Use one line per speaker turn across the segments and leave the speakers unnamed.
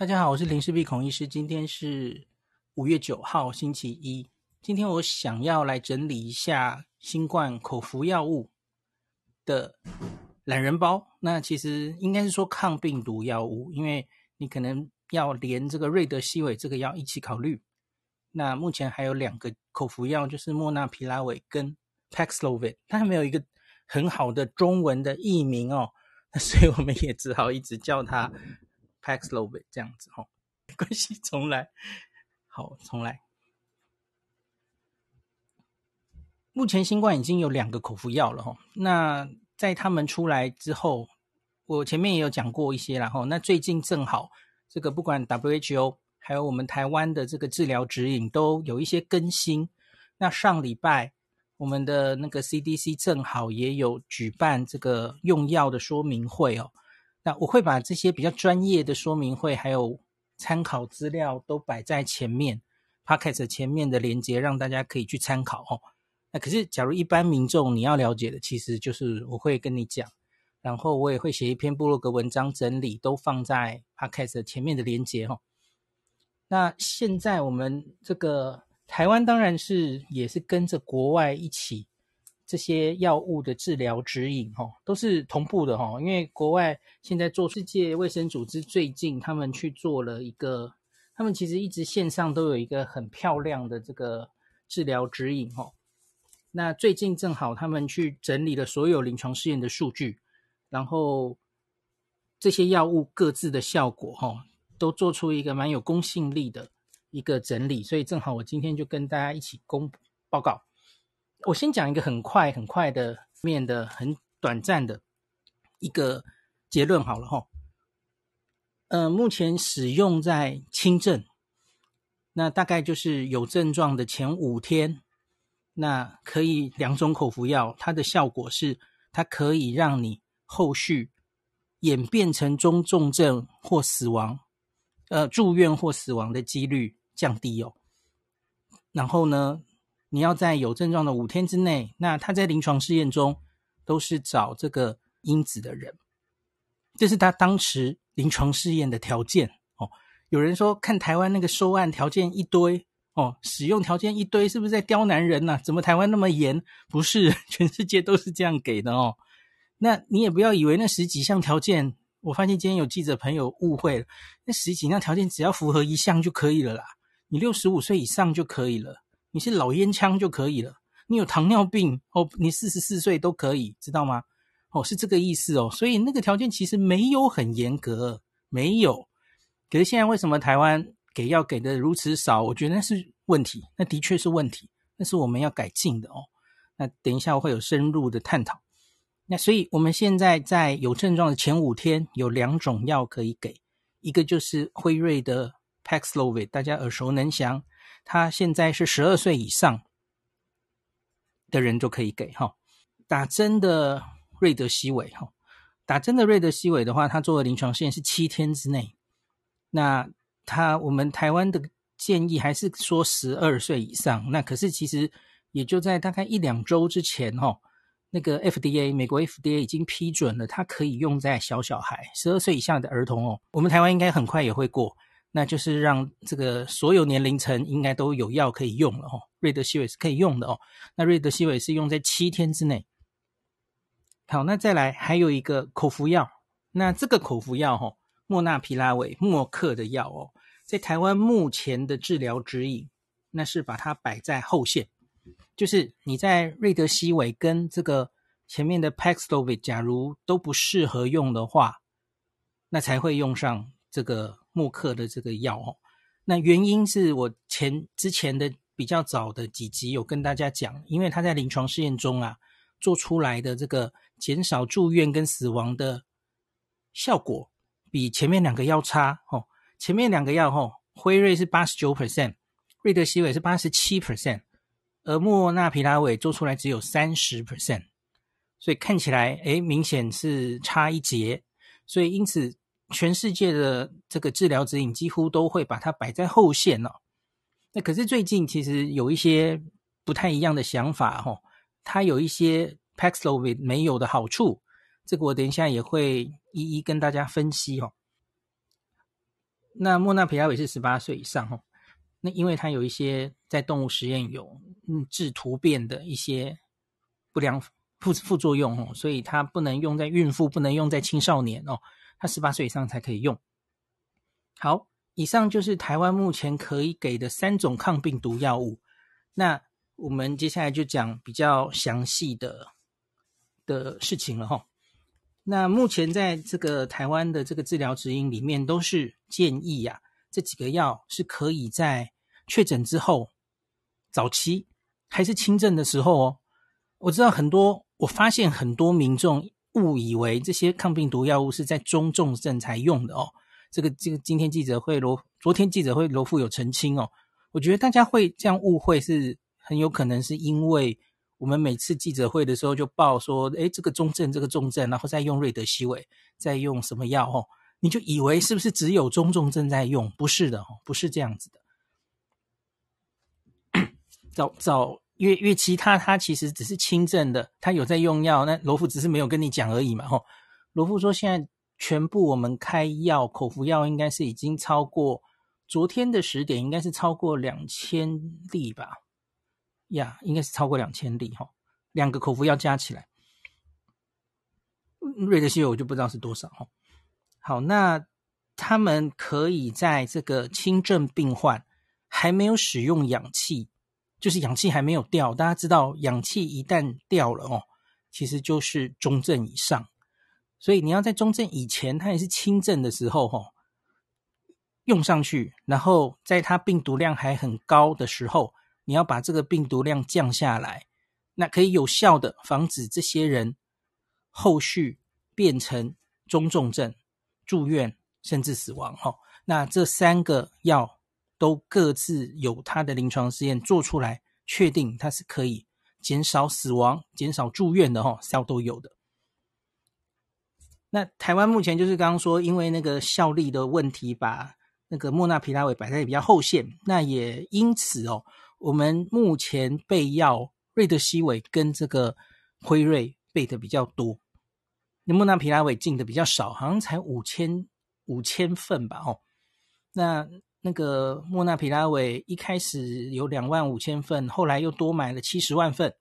大家好，我是林氏璧孔医师。今天是五月九号，星期一。今天我想要来整理一下新冠口服药物的懒人包。那其实应该是说抗病毒药物，因为你可能要连这个瑞德西韦这个药一起考虑。那目前还有两个口服药，就是莫纳皮拉韦跟 Paxlovid，它还没有一个很好的中文的译名哦，所以我们也只好一直叫它。Paxlovid 这样子哈，没关系，重来。好，重来。目前新冠已经有两个口服药了哈。那在他们出来之后，我前面也有讲过一些然后。那最近正好这个不管 WHO 还有我们台湾的这个治疗指引都有一些更新。那上礼拜我们的那个 CDC 正好也有举办这个用药的说明会哦。那我会把这些比较专业的说明会，还有参考资料都摆在前面，Podcast 前面的连接，让大家可以去参考哦。那可是，假如一般民众你要了解的，其实就是我会跟你讲，然后我也会写一篇部落格文章整理，都放在 Podcast 前面的连接哦。那现在我们这个台湾当然是也是跟着国外一起。这些药物的治疗指引，哈，都是同步的，哈。因为国外现在做世界卫生组织最近他们去做了一个，他们其实一直线上都有一个很漂亮的这个治疗指引，哈。那最近正好他们去整理了所有临床试验的数据，然后这些药物各自的效果，哈，都做出一个蛮有公信力的一个整理，所以正好我今天就跟大家一起公报告。我先讲一个很快很快的面的很短暂的一个结论好了哈。呃，目前使用在轻症，那大概就是有症状的前五天，那可以两种口服药，它的效果是它可以让你后续演变成中重症或死亡，呃，住院或死亡的几率降低哦。然后呢，你要在有症状的五天之内，那他在临床试验中都是找这个因子的人，这是他当时临床试验的条件哦。有人说看台湾那个收案条件一堆哦，使用条件一堆，是不是在刁难人呢、怎么台湾那么严？不是，全世界都是这样给的哦。那你也不要以为那十几项条件，我发现今天有记者朋友误会了，那十几项条件只要符合一项就可以了啦，你六十五岁以上就可以了。你是老烟枪就可以了，你有糖尿病哦，你四十四岁都可以，知道吗？哦，是这个意思哦。所以那个条件其实没有很严格，没有。可是现在为什么台湾给药给的如此少？我觉得那是问题，那的确是问题，那是我们要改进的哦。那等一下我会有深入的探讨。那所以我们现在在有症状的前五天有两种药可以给，一个就是辉瑞的 Paxlovid，大家耳熟能详。他现在是十二岁以上的人就可以给哈，打针的瑞德西韦哈，打针的瑞德西韦的话，他做的临床试验是七天之内。那他我们台湾的建议还是说十二岁以上，那可是其实也就在大概一两周之前哈，那个 FDA 美国 FDA 已经批准了，它可以用在小小孩十二岁以下的儿童哦。我们台湾应该很快也会过。那就是让这个所有年龄层应该都有药可以用了哦，瑞德西韦是可以用的哦。那瑞德西韦是用在七天之内。好，那再来还有一个口服药，那这个口服药哈，莫纳皮拉韦默克的药哦，在台湾目前的治疗指引，那是把它摆在后线，就是你在瑞德西韦跟这个前面的 Paxlovid 假如都不适合用的话，那才会用上这个。默克的这个药哦，那原因是我前之前的比较早的几集有跟大家讲，因为他在临床试验中啊做出来的这个减少住院跟死亡的效果比前面两个药差哦。前面两个药哦，辉瑞是八十九 percent，瑞德西韦是八十七 percent，而莫纳皮拉韦做出来只有三十 percent，所以看起来诶明显是差一截，所以因此。全世界的这个治疗指引几乎都会把它摆在后线哦。那可是最近其实有一些不太一样的想法哦，它有一些 Paxlovid 没有的好处，这个我等一下也会一一跟大家分析哦。那莫纳皮拉韦是十八岁以上哦。那因为它有一些在动物实验有嗯致突变的一些不良副副作用哦，所以它不能用在孕妇，不能用在青少年哦。他十八岁以上才可以用。好，以上就是台湾目前可以给的三种抗病毒药物。那我们接下来就讲比较详细的的事情了哈。那目前在这个台湾的这个治疗指引里面，都是建议呀、啊。这几个药是可以在确诊之后，早期还是轻症的时候哦。我知道很多，我发现很多民众误以为这些抗病毒药物是在中重症才用的哦。这个这个今天记者会罗，昨天记者会罗富有澄清哦。我觉得大家会这样误会，是很有可能是因为我们每次记者会的时候就报说，诶，这个中症，这个重症，然后再用瑞德西韦，再用什么药哦。你就以为是不是只有中重症在用？不是的哦，不是这样子的。早早因为因为其他他其实只是轻症的，他有在用药，那罗富只是没有跟你讲而已嘛。吼，罗富说现在全部我们开药口服药应该是已经超过昨天的十点，应该是超过两千例吧？呀，应该是超过两千例哈，两个口服药加起来，瑞德西韦我就不知道是多少哈。好，那他们可以在这个轻症病患还没有使用氧气，就是氧气还没有掉。大家知道，氧气一旦掉了哦，其实就是中症以上。所以你要在中症以前，它也是轻症的时候哦，用上去，然后在它病毒量还很高的时候，你要把这个病毒量降下来，那可以有效的防止这些人后续变成中重症。住院甚至死亡，哈，那这三个药都各自有它的临床试验做出来，确定它是可以减少死亡、减少住院的，哈，效都有的。那台湾目前就是刚刚说，因为那个效力的问题，把那个莫纳皮拉韦摆在比较后线，那也因此哦，我们目前备药瑞德西韦跟这个辉瑞备的比较多。那莫纳皮拉韦进的比较少，好像才五千五千份吧。哦，那那个莫纳皮拉韦一开始有两万五千份，后来又多买了七十万份。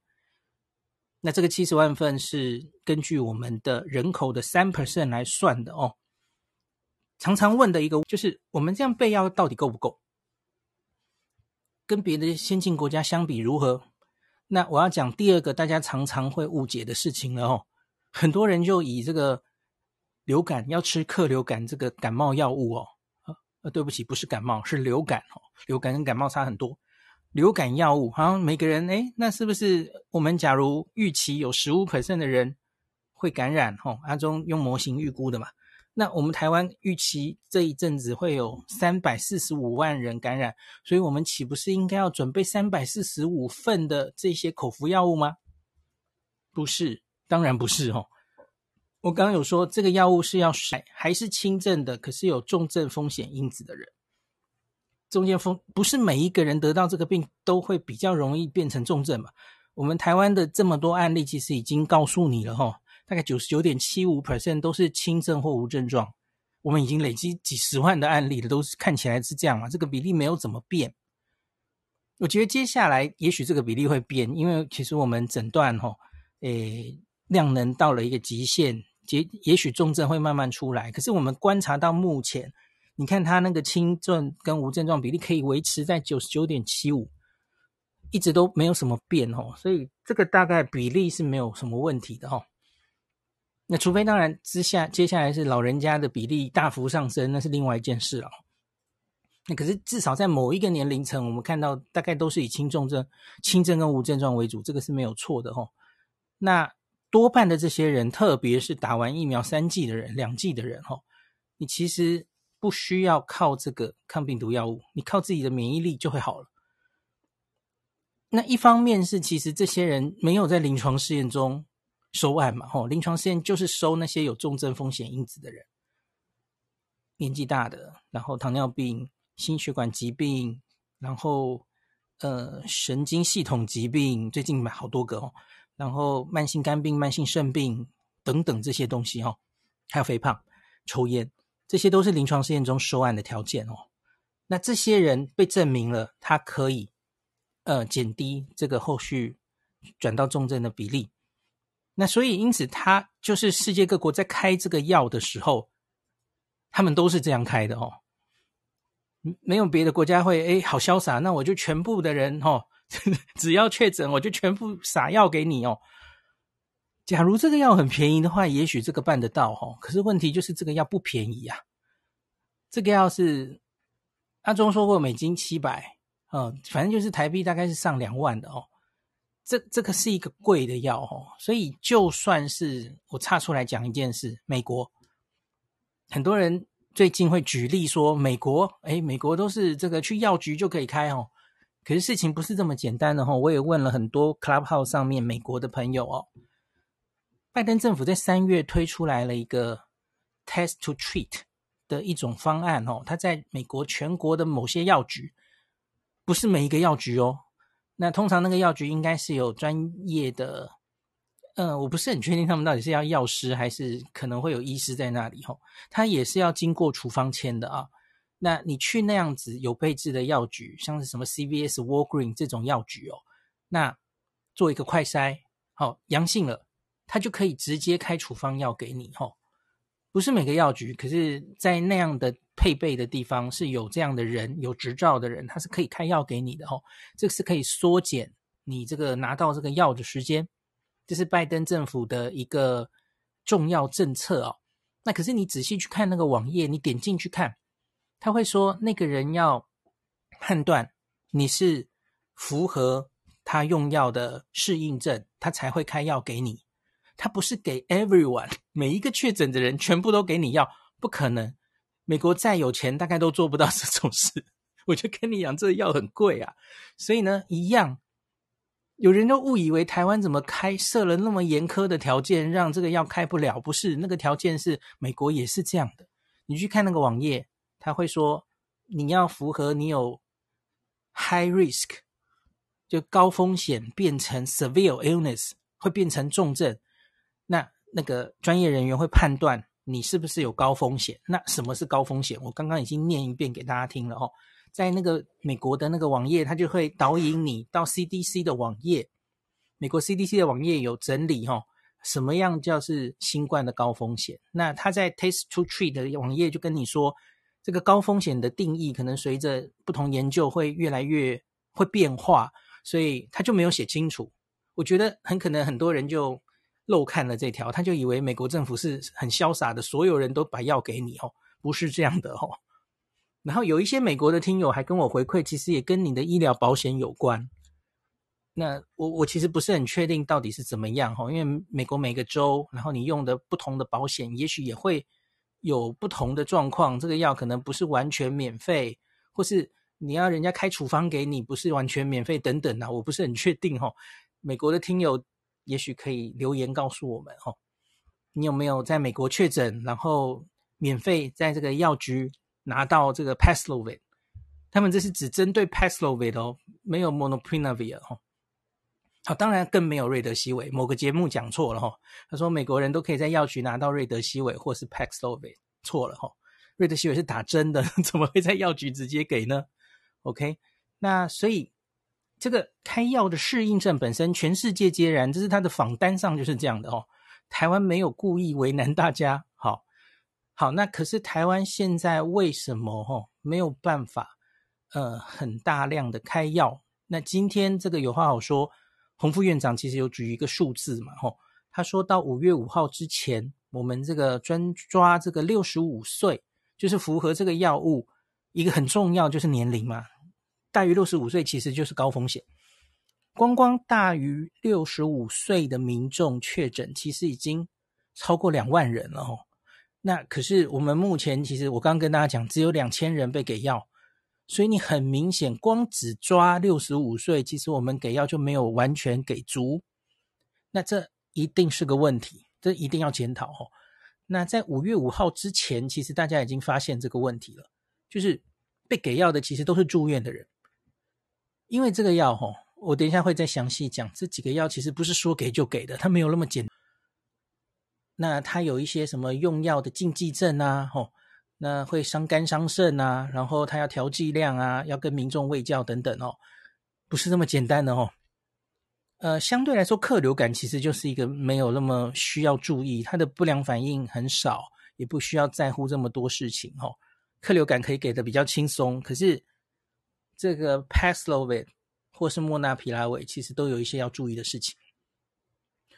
那这个七十万份是根据我们的人口的三 percent 来算的哦。常常问的一个就是，我们这样备药到底够不够？跟别的先进国家相比如何？那我要讲第二个大家常常会误解的事情了哦。很多人就以这个流感要吃克流感这个感冒药物哦，呃，对不起，不是感冒，是流感哦。流感跟感冒差很多。流感药物好像每个人，哎，那是不是我们假如预期有十五 percent 的人会感染？哦，阿中用模型预估的嘛。那我们台湾预期这一阵子会有三百四十五万人感染，所以我们岂不是应该要准备三百四十五份的这些口服药物吗？不是。当然不是哦，我刚刚有说这个药物是要筛还是轻症的，可是有重症风险因子的人，中间风不是每一个人得到这个病都会比较容易变成重症嘛？我们台湾的这么多案例其实已经告诉你了哈，大概九十九点七五 percent 都是轻症或无症状，我们已经累积几十万的案例了，都是看起来是这样嘛，这个比例没有怎么变。我觉得接下来也许这个比例会变，因为其实我们诊断哈，诶。量能到了一个极限，也也许重症会慢慢出来。可是我们观察到目前，你看他那个轻症跟无症状比例可以维持在九十九点七五，一直都没有什么变哦。所以这个大概比例是没有什么问题的哦。那除非当然之下接下来是老人家的比例大幅上升，那是另外一件事了。那可是至少在某一个年龄层，我们看到大概都是以轻重症、轻症跟无症状为主，这个是没有错的哦。那多半的这些人，特别是打完疫苗三剂的人、两剂的人，哈，你其实不需要靠这个抗病毒药物，你靠自己的免疫力就会好了。那一方面是，其实这些人没有在临床试验中收案嘛，哈，临床试验就是收那些有重症风险因子的人，年纪大的，然后糖尿病、心血管疾病，然后呃神经系统疾病，最近买好多个哦。然后慢性肝病、慢性肾病等等这些东西哈，还有肥胖、抽烟，这些都是临床试验中收案的条件哦。那这些人被证明了，他可以呃减低这个后续转到重症的比例。那所以因此，他就是世界各国在开这个药的时候，他们都是这样开的哦。没有别的国家会哎，好潇洒，那我就全部的人哦，只要确诊我就全部撒药给你哦。假如这个药很便宜的话，也许这个办得到哦。可是问题就是这个药不便宜啊，这个药是。阿中说过美金七百，嗯，反正就是台币大概是上两万的哦。这这个是一个贵的药哦，所以就算是我岔出来讲一件事，美国很多人最近会举例说，美国诶，美国都是这个去药局就可以开哦。可是事情不是这么简单的哦。我也问了很多 Clubhouse 上面美国的朋友哦，拜登政府在三月推出来了一个 Test to Treat。的一种方案哦，它在美国全国的某些药局，不是每一个药局哦。那通常那个药局应该是有专业的，嗯，我不是很确定他们到底是要药师还是可能会有医师在那里哦。他也是要经过处方签的啊。那你去那样子有配置的药局，像是什么 CVS、Walgreen 这种药局哦，那做一个快筛，好，阳性了，他就可以直接开处方药给你哦。不是每个药局，可是，在那样的配备的地方是有这样的人，有执照的人，他是可以开药给你的哦。这个是可以缩减你这个拿到这个药的时间，这是拜登政府的一个重要政策哦。那可是你仔细去看那个网页，你点进去看，他会说那个人要判断你是符合他用药的适应症，他才会开药给你。他不是给 everyone 每一个确诊的人全部都给你药，不可能。美国再有钱，大概都做不到 这种事。我就跟你讲，这个药很贵啊。所以呢，一样，有人都误以为台湾怎么开设了那么严苛的条件，让这个药开不了。不是，那个条件是美国也是这样的。你去看那个网页，他会说你要符合你有 high risk，就高风险变成 severe illness，会变成重症。那那个专业人员会判断你是不是有高风险。那什么是高风险？我刚刚已经念一遍给大家听了哦，在那个美国的那个网页，它就会导引你到 CDC 的网页。美国 CDC 的网页有整理哦，什么样叫是新冠的高风险？那他在 Test to Treat 的网页就跟你说，这个高风险的定义可能随着不同研究会越来越会变化，所以他就没有写清楚。我觉得很可能很多人就。漏看了这条，他就以为美国政府是很潇洒的，所有人都把药给你哦，不是这样的哦。然后有一些美国的听友还跟我回馈，其实也跟你的医疗保险有关。那我我其实不是很确定到底是怎么样哦，因为美国每个州，然后你用的不同的保险，也许也会有不同的状况。这个药可能不是完全免费，或是你要人家开处方给你，不是完全免费等等啊，我不是很确定哦。美国的听友。也许可以留言告诉我们哦，你有没有在美国确诊，然后免费在这个药局拿到这个 Paxlovid？他们这是只针对 Paxlovid 哦，没有 Molnupiravir 哦。好，当然更没有瑞德西韦。某个节目讲错了哈、他说美国人都可以在药局拿到瑞德西韦或是 Paxlovid，错了哈、瑞德西韦是打针的，怎么会在药局直接给呢？OK，那所以。这个开药的适应症本身，全世界皆然，这是他的访单上就是这样的哦。台湾没有故意为难大家，好，好，那可是台湾现在为什么哦没有办法，呃，很大量的开药？那今天这个有话好说，洪副院长其实有举一个数字嘛，吼，他说到五月五号之前，我们这个专抓这个六十五岁，就是符合这个药物，一个很重要就是年龄嘛。大于六十五岁其实就是高风险，光光大于六十五岁的民众确诊，其实已经超过两万人了哦。那可是我们目前其实我刚刚跟大家讲，只有两千人被给药，所以你很明显光只抓六十五岁，其实我们给药就没有完全给足。那这一定是个问题，这一定要检讨哦。那在五月五号之前，其实大家已经发现这个问题了，就是被给药的其实都是住院的人。因为这个药吼，我等一下会再详细讲。这几个药其实不是说给就给的，它没有那么简单。那它有一些什么用药的禁忌症啊，吼，那会伤肝伤肾啊，然后他要调剂量啊，要跟民众卫教等等哦，不是那么简单的哦。呃，相对来说，克流感其实就是一个没有那么需要注意，它的不良反应很少，也不需要在乎这么多事情哦。克流感可以给的比较轻松，可是这个 Paxlovid 或是莫纳皮拉韦其实都有一些要注意的事情，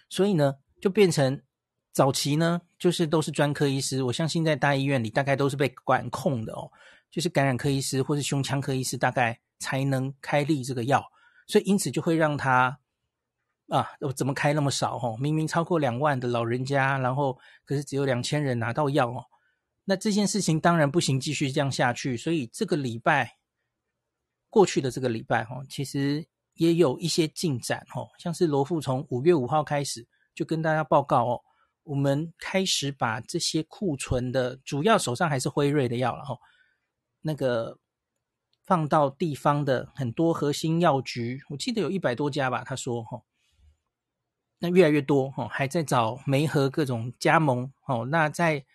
所以呢，就变成早期呢，就是都是专科医师，我相信在大医院里大概都是被管控的哦，就是感染科医师或是胸腔科医师大概才能开立这个药，所以因此就会让他啊，我怎么开那么少哦？明明超过两万的老人家，然后可是只有两千人拿到药哦。那这件事情当然不行，继续这样下去。所以这个礼拜过去的这个礼拜，哈，其实也有一些进展，哈，像是罗富从五月五号开始就跟大家报告哦，我们开始把这些库存的主要手上还是辉瑞的药了，哈，那个放到地方的很多核心药局，我记得有一百多家吧，他说，哈，那越来越多，哈，还在找梅和各种加盟，哦，那在。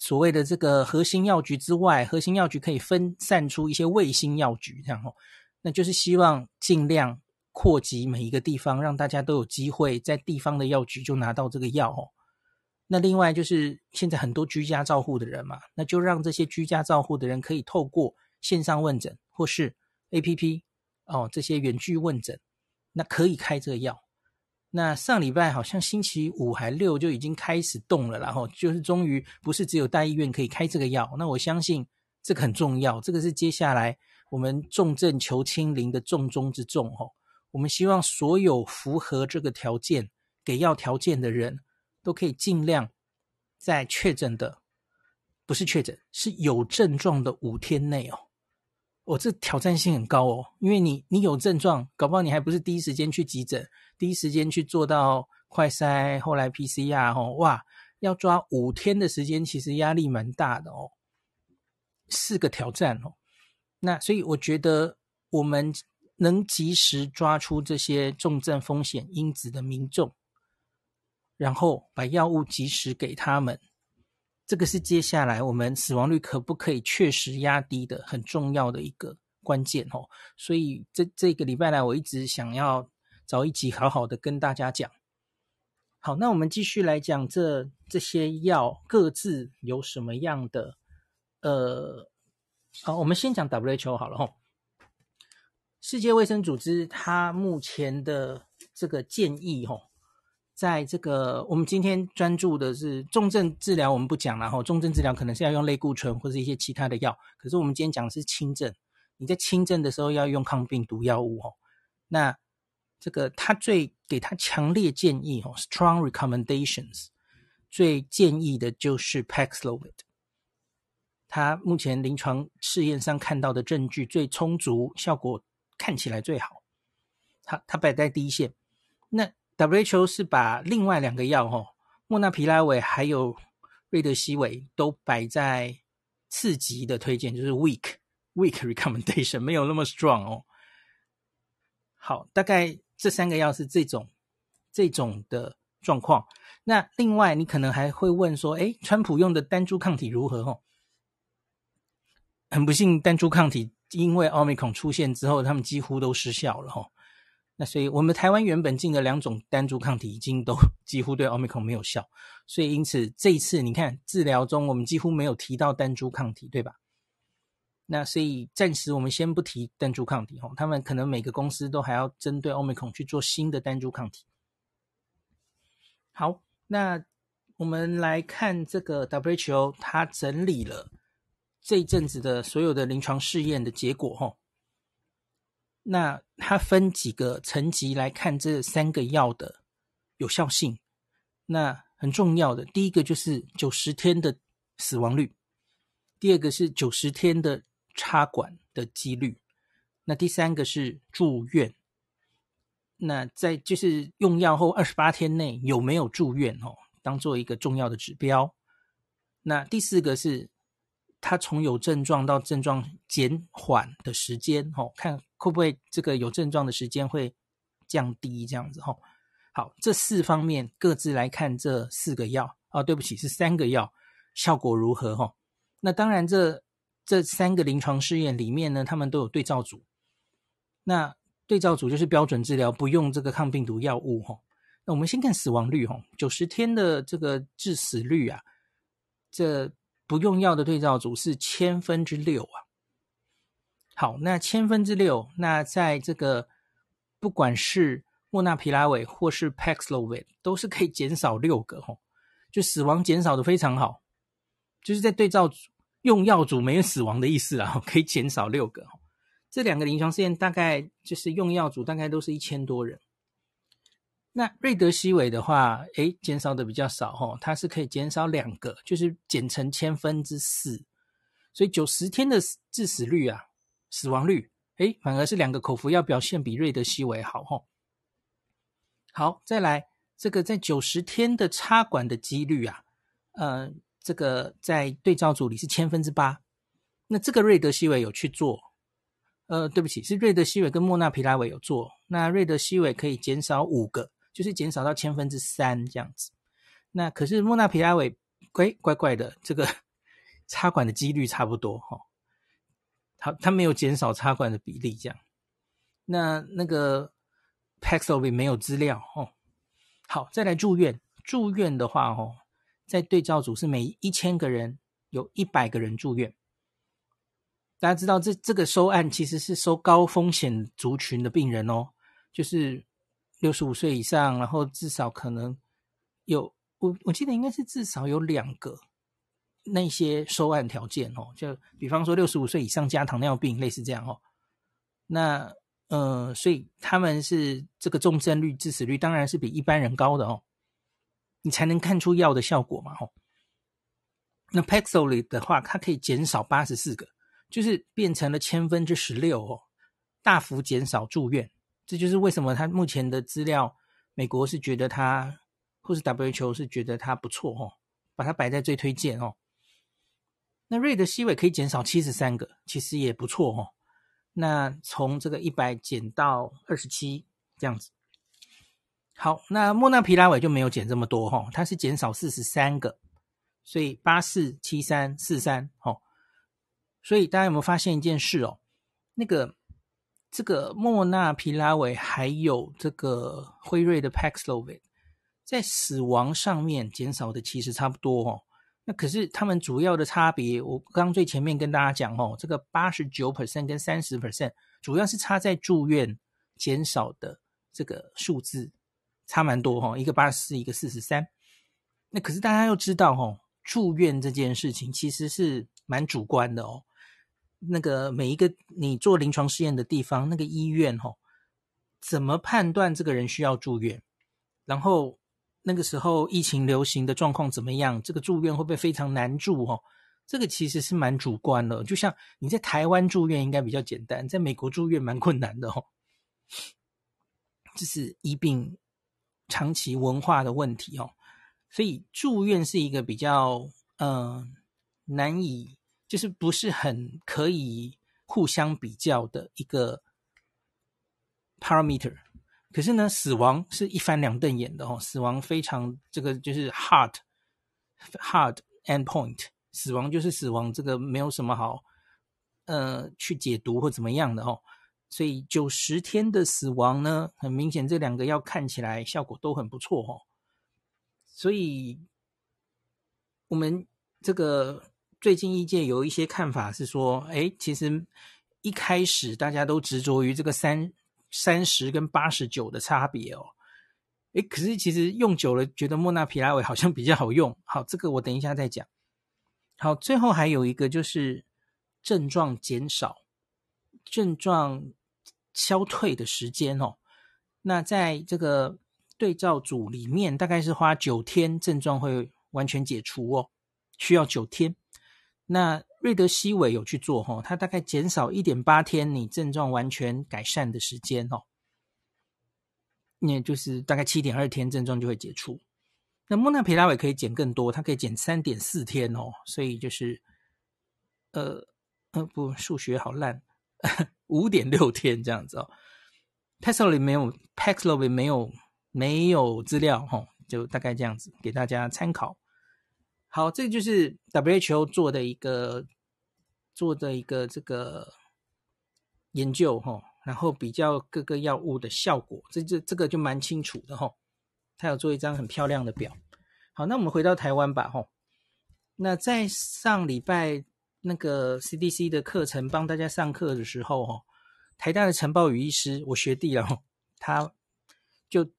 所谓的这个核心药局之外，核心药局可以分散出一些卫星药局，这样哦，那就是希望尽量扩及每一个地方，让大家都有机会在地方的药局就拿到这个药哦。那另外就是现在很多居家照护的人嘛，那就让这些居家照护的人可以透过线上问诊或是 APP 哦，这些远距问诊，那可以开这个药。那上礼拜好像星期五还六就已经开始动了，然后就是终于不是只有大医院可以开这个药。那我相信这个很重要，这个是接下来我们重症求清零的重中之重哦。我们希望所有符合这个条件、给药条件的人都可以尽量在确诊的，不是确诊，是有症状的五天内哦。我、哦、这挑战性很高哦，因为你你有症状，搞不好你还不是第一时间去急诊，第一时间去做到快筛，后来 PCR 哦，哇，要抓五天的时间，其实压力蛮大的哦，四个挑战哦。那所以我觉得我们能及时抓出这些重症风险因子的民众，然后把药物及时给他们。这个是接下来我们死亡率可不可以确实压低的很重要的一个关键哦，所以这这个礼拜来我一直想要找一集好好的跟大家讲。好，那我们继续来讲这这些药各自有什么样的呃，好，我们先讲 WHO 好了吼，世界卫生组织它目前的这个建议吼。在这个，我们今天专注的是重症治疗，我们不讲了哈。重症治疗可能是要用类固醇或者一些其他的药，可是我们今天讲的是轻症。你在轻症的时候要用抗病毒药物哦。那这个他最给他强烈建议哦，strong recommendations，最建议的就是 Paxlovid。他目前临床试验上看到的证据最充足，效果看起来最好。他他摆在第一线，那。WHO 是把另外两个药，哦，莫纳皮拉韦还有瑞德西韦都摆在次级的推荐，就是 weak weak recommendation，没有那么 strong 哦。好，大概这三个药是这种这种的状况。那另外，你可能还会问说，诶，川普用的单株抗体如何？哦，很不幸，单株抗体因为奥密克戎出现之后，他们几乎都失效了，哈。那所以，我们台湾原本进的两种单株抗体已经都 几乎对奥密克戎没有效，所以因此这一次你看治疗中，我们几乎没有提到单株抗体，对吧？那所以暂时我们先不提单株抗体哈，他们可能每个公司都还要针对奥密克戎去做新的单株抗体。好，那我们来看这个 WHO，它整理了这一阵子的所有的临床试验的结果哈。那它分几个层级来看这三个药的有效性。那很重要的，第一个就是九十天的死亡率，第二个是九十天的插管的几率，那第三个是住院。那在就是用药后二十八天内有没有住院哦，当做一个重要的指标。那第四个是。他从有症状到症状减缓的时间，吼，看会不会这个有症状的时间会降低，这样子，吼。好，这四方面各自来看这四个药，啊，对不起，是三个药，效果如何，吼。那当然这，这三个临床试验里面呢，他们都有对照组。那对照组就是标准治疗，不用这个抗病毒药物哈。那我们先看死亡率哈，九十天的这个致死率啊，这不用药的对照组是千分之六啊。好，那千分之六，那在这个不管是莫纳皮拉韦或是 Paxlovid 都是可以减少六个哈，就死亡减少的非常好，就是在对照组用药组没有死亡的意思啊，可以减少六个。这两个临床试验大概就是用药组大概都是一千多人。那瑞德西韦的话，诶，减少的比较少哈，它是可以减少两个，就是减成千分之四，所以九十天的致死率啊。死亡率，哎，反而是两个口服药表现比瑞德西韦好吼。好，再来这个在九十天的插管的几率啊，呃，这个在对照组里是千分之八。那这个瑞德西韦有去做，呃，对不起，是瑞德西韦跟莫纳皮拉韦有做。那瑞德西韦可以减少五个，就是减少到千分之三这样子。那可是莫纳皮拉韦，乖乖乖的，这个 插管的几率差不多哈。他他没有减少插管的比例，这样。那那个 Paxlovid 没有资料哦。好，再来住院。住院的话哦，在对照组是每一千个人有一百个人住院。大家知道这这个收案其实是收高风险族群的病人哦，就是六十五岁以上，然后至少可能有我我记得应该是至少有两个。那些收案条件哦，就比方说六十五岁以上加糖尿病，类似这样哦。那呃，所以他们是这个重症率、致死率当然是比一般人高的哦。你才能看出药的效果嘛哦。那 Paxlovid 的话，它可以减少八十四个，就是变成了千分之十六哦，大幅减少住院。这就是为什么他目前的资料，美国是觉得他，或是 WHO 是觉得他不错哦，把它摆在最推荐哦。那瑞德西韦可以减少七十三个，其实也不错哦。那从这个一百减到二十七这样子。好，那莫纳皮拉韦就没有减这么多哈，它是减少四十三个，所以八四七三四三哦。所以大家有没有发现一件事哦？那个这个莫纳皮拉韦还有这个辉瑞的 Paxlovid 在死亡上面减少的其实差不多哦。那可是他们主要的差别，我刚最前面跟大家讲哦，这个八十九 percent 跟三十 percent，主要是差在住院减少的这个数字差蛮多哈，一个八十四，一个四十三。那可是大家要知道哦，住院这件事情其实是蛮主观的哦。那个每一个你做临床试验的地方，那个医院哦，怎么判断这个人需要住院，然后。那个时候疫情流行的状况怎么样？这个住院会不会非常难住？哦，这个其实是蛮主观的。就像你在台湾住院应该比较简单，在美国住院蛮困难的哦。这是医病长期文化的问题哦，所以住院是一个比较嗯、难以，就是不是很可以互相比较的一个 parameter。可是呢，死亡是一翻两瞪眼的哦。死亡非常这个就是 hard hard endpoint，死亡就是死亡，这个没有什么好呃去解读或怎么样的哦。所以九十天的死亡呢，很明显这两个要看起来效果都很不错哦。所以我们这个最近医界有一些看法是说，哎，其实一开始大家都执着于这个三。三十跟八十九的差别哦，诶，可是其实用久了，觉得莫纳皮拉韦好像比较好用。好，这个我等一下再讲。好，最后还有一个就是症状减少、症状消退的时间哦。那在这个对照组里面，大概是花九天，症状会完全解除哦，需要九天。那瑞德西韦有去做哈，它大概减少一点八天，你症状完全改善的时间哦，也就是大概七点二天症状就会解除。那莫纳皮拉韦可以减更多，它可以减三点四天哦，所以就是呃呃不，数学好烂，五点六天这样子哦。Paxlovid 没有，Paxlovid 没有没有资料哈，就大概这样子给大家参考。好，这就是 WHO 做的一个做的一个这个研究哈，然后比较各个药物的效果，这这这个就蛮清楚的哈。他有做一张很漂亮的表。好，那我们回到台湾吧哈。那在上礼拜那个 CDC 的课程帮大家上课的时候哈，台大的陈抱宇医师，我学弟了，他就。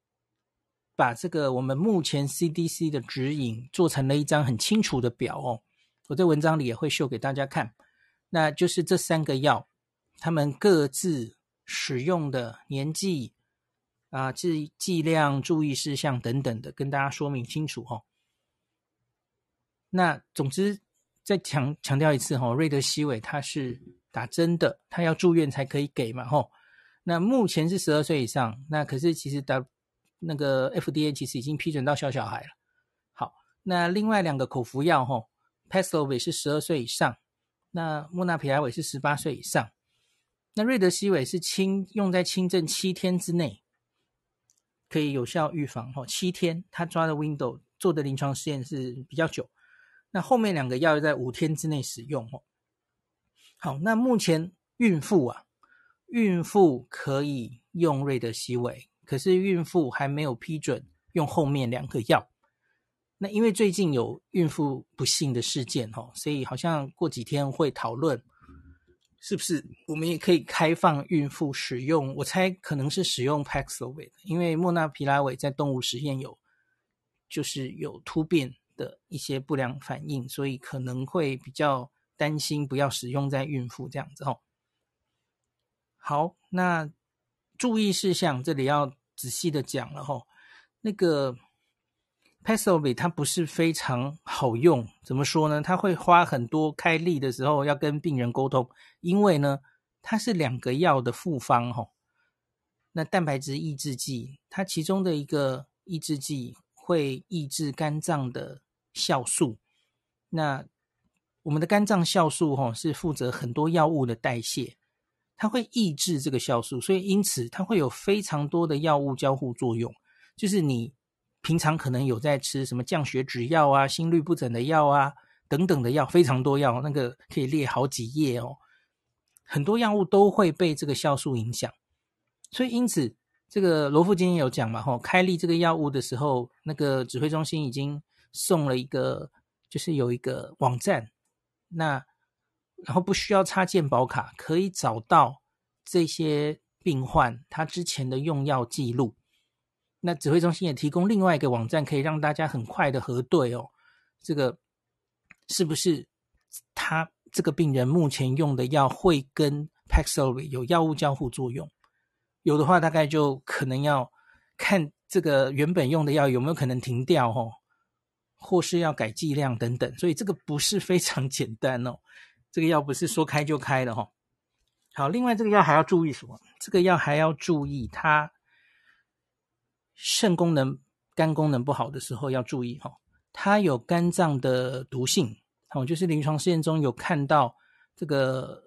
把这个我们目前 CDC 的指引做成了一张很清楚的表哦，我在文章里也会秀给大家看。那就是这三个药，他们各自使用的年纪啊、剂剂量、注意事项等等的，跟大家说明清楚哦。那总之再强强调一次哈，瑞德西韦它是打针的，它要住院才可以给嘛吼。那目前是十二岁以上，那可是其实打。那个 FDA 其实已经批准到小小孩了。好，那另外两个口服药哈，Paxlovid 是十二岁以上，那莫纳皮拉韦是十八岁以上，那瑞德西韦是轻用在轻症七天之内可以有效预防哈，七天他抓的 window 做的临床试验是比较久，那后面两个药在五天之内使用哦。好，那目前孕妇啊，孕妇可以用瑞德西韦。可是孕妇还没有批准用后面两个药，那因为最近有孕妇不幸的事件哦，所以好像过几天会讨论，是不是我们也可以开放孕妇使用？我猜可能是使用 Paxlovid，因为莫纳皮拉韦在动物实验有就是有突变的一些不良反应，所以可能会比较担心不要使用在孕妇这样子哦。好，那注意事项这里要。仔细的讲了哈，那个 PASOVI 它不是非常好用，怎么说呢？它会花很多开立的时候要跟病人沟通，因为呢，它是两个药的复方哈。那蛋白质抑制剂，它其中的一个抑制剂会抑制肝脏的酵素，那我们的肝脏酵素哈是负责很多药物的代谢。它会抑制这个酵素，所以因此它会有非常多的药物交互作用。就是你平常可能有在吃什么降血脂药啊、心律不整的药啊等等的药，非常多药，那个可以列好几页哦。很多药物都会被这个酵素影响，所以因此这个罗富今天有讲嘛，吼，开立这个药物的时候，那个指挥中心已经送了一个，就是有一个网站，那。然后不需要插健保卡，可以找到这些病患他之前的用药记录。那指挥中心也提供另外一个网站，可以让大家很快的核对哦，这个是不是他这个病人目前用的药会跟 Paxlovid 有药物交互作用？有的话，大概就可能要看这个原本用的药有没有可能停掉哦，或是要改剂量等等。所以这个不是非常 简单哦。这个药不是说开就开的哈。好，另外这个药还要注意什么？这个药还要注意它肾功能、肝功能不好的时候要注意哈。它有肝脏的毒性，哦，就是临床试验中有看到这个，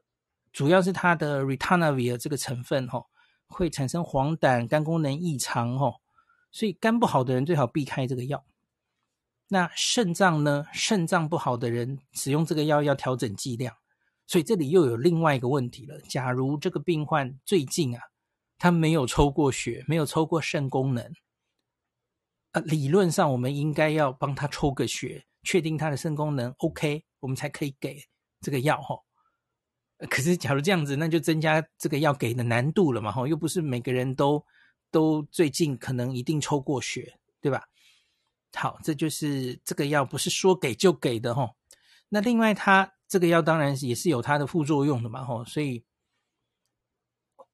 主要是它的 Ritonavir 这个成分哈，会产生黄疸、肝功能异常哈，所以肝不好的人最好避开这个药。那肾脏呢？肾脏不好的人使用这个药要调整剂量，所以这里又有另外一个问题了。假如这个病患最近啊，他没有抽过血，没有抽过肾功能，呃，理论上我们应该要帮他抽个血，确定他的肾功能 OK，我们才可以给这个药哈。可是假如这样子，那就增加这个药给的难度了嘛哈，又不是每个人都都最近可能一定抽过血，对吧？好，这就是这个药不是说给就给的哈。那另外，它这个药当然也是有它的副作用的嘛哈。所以，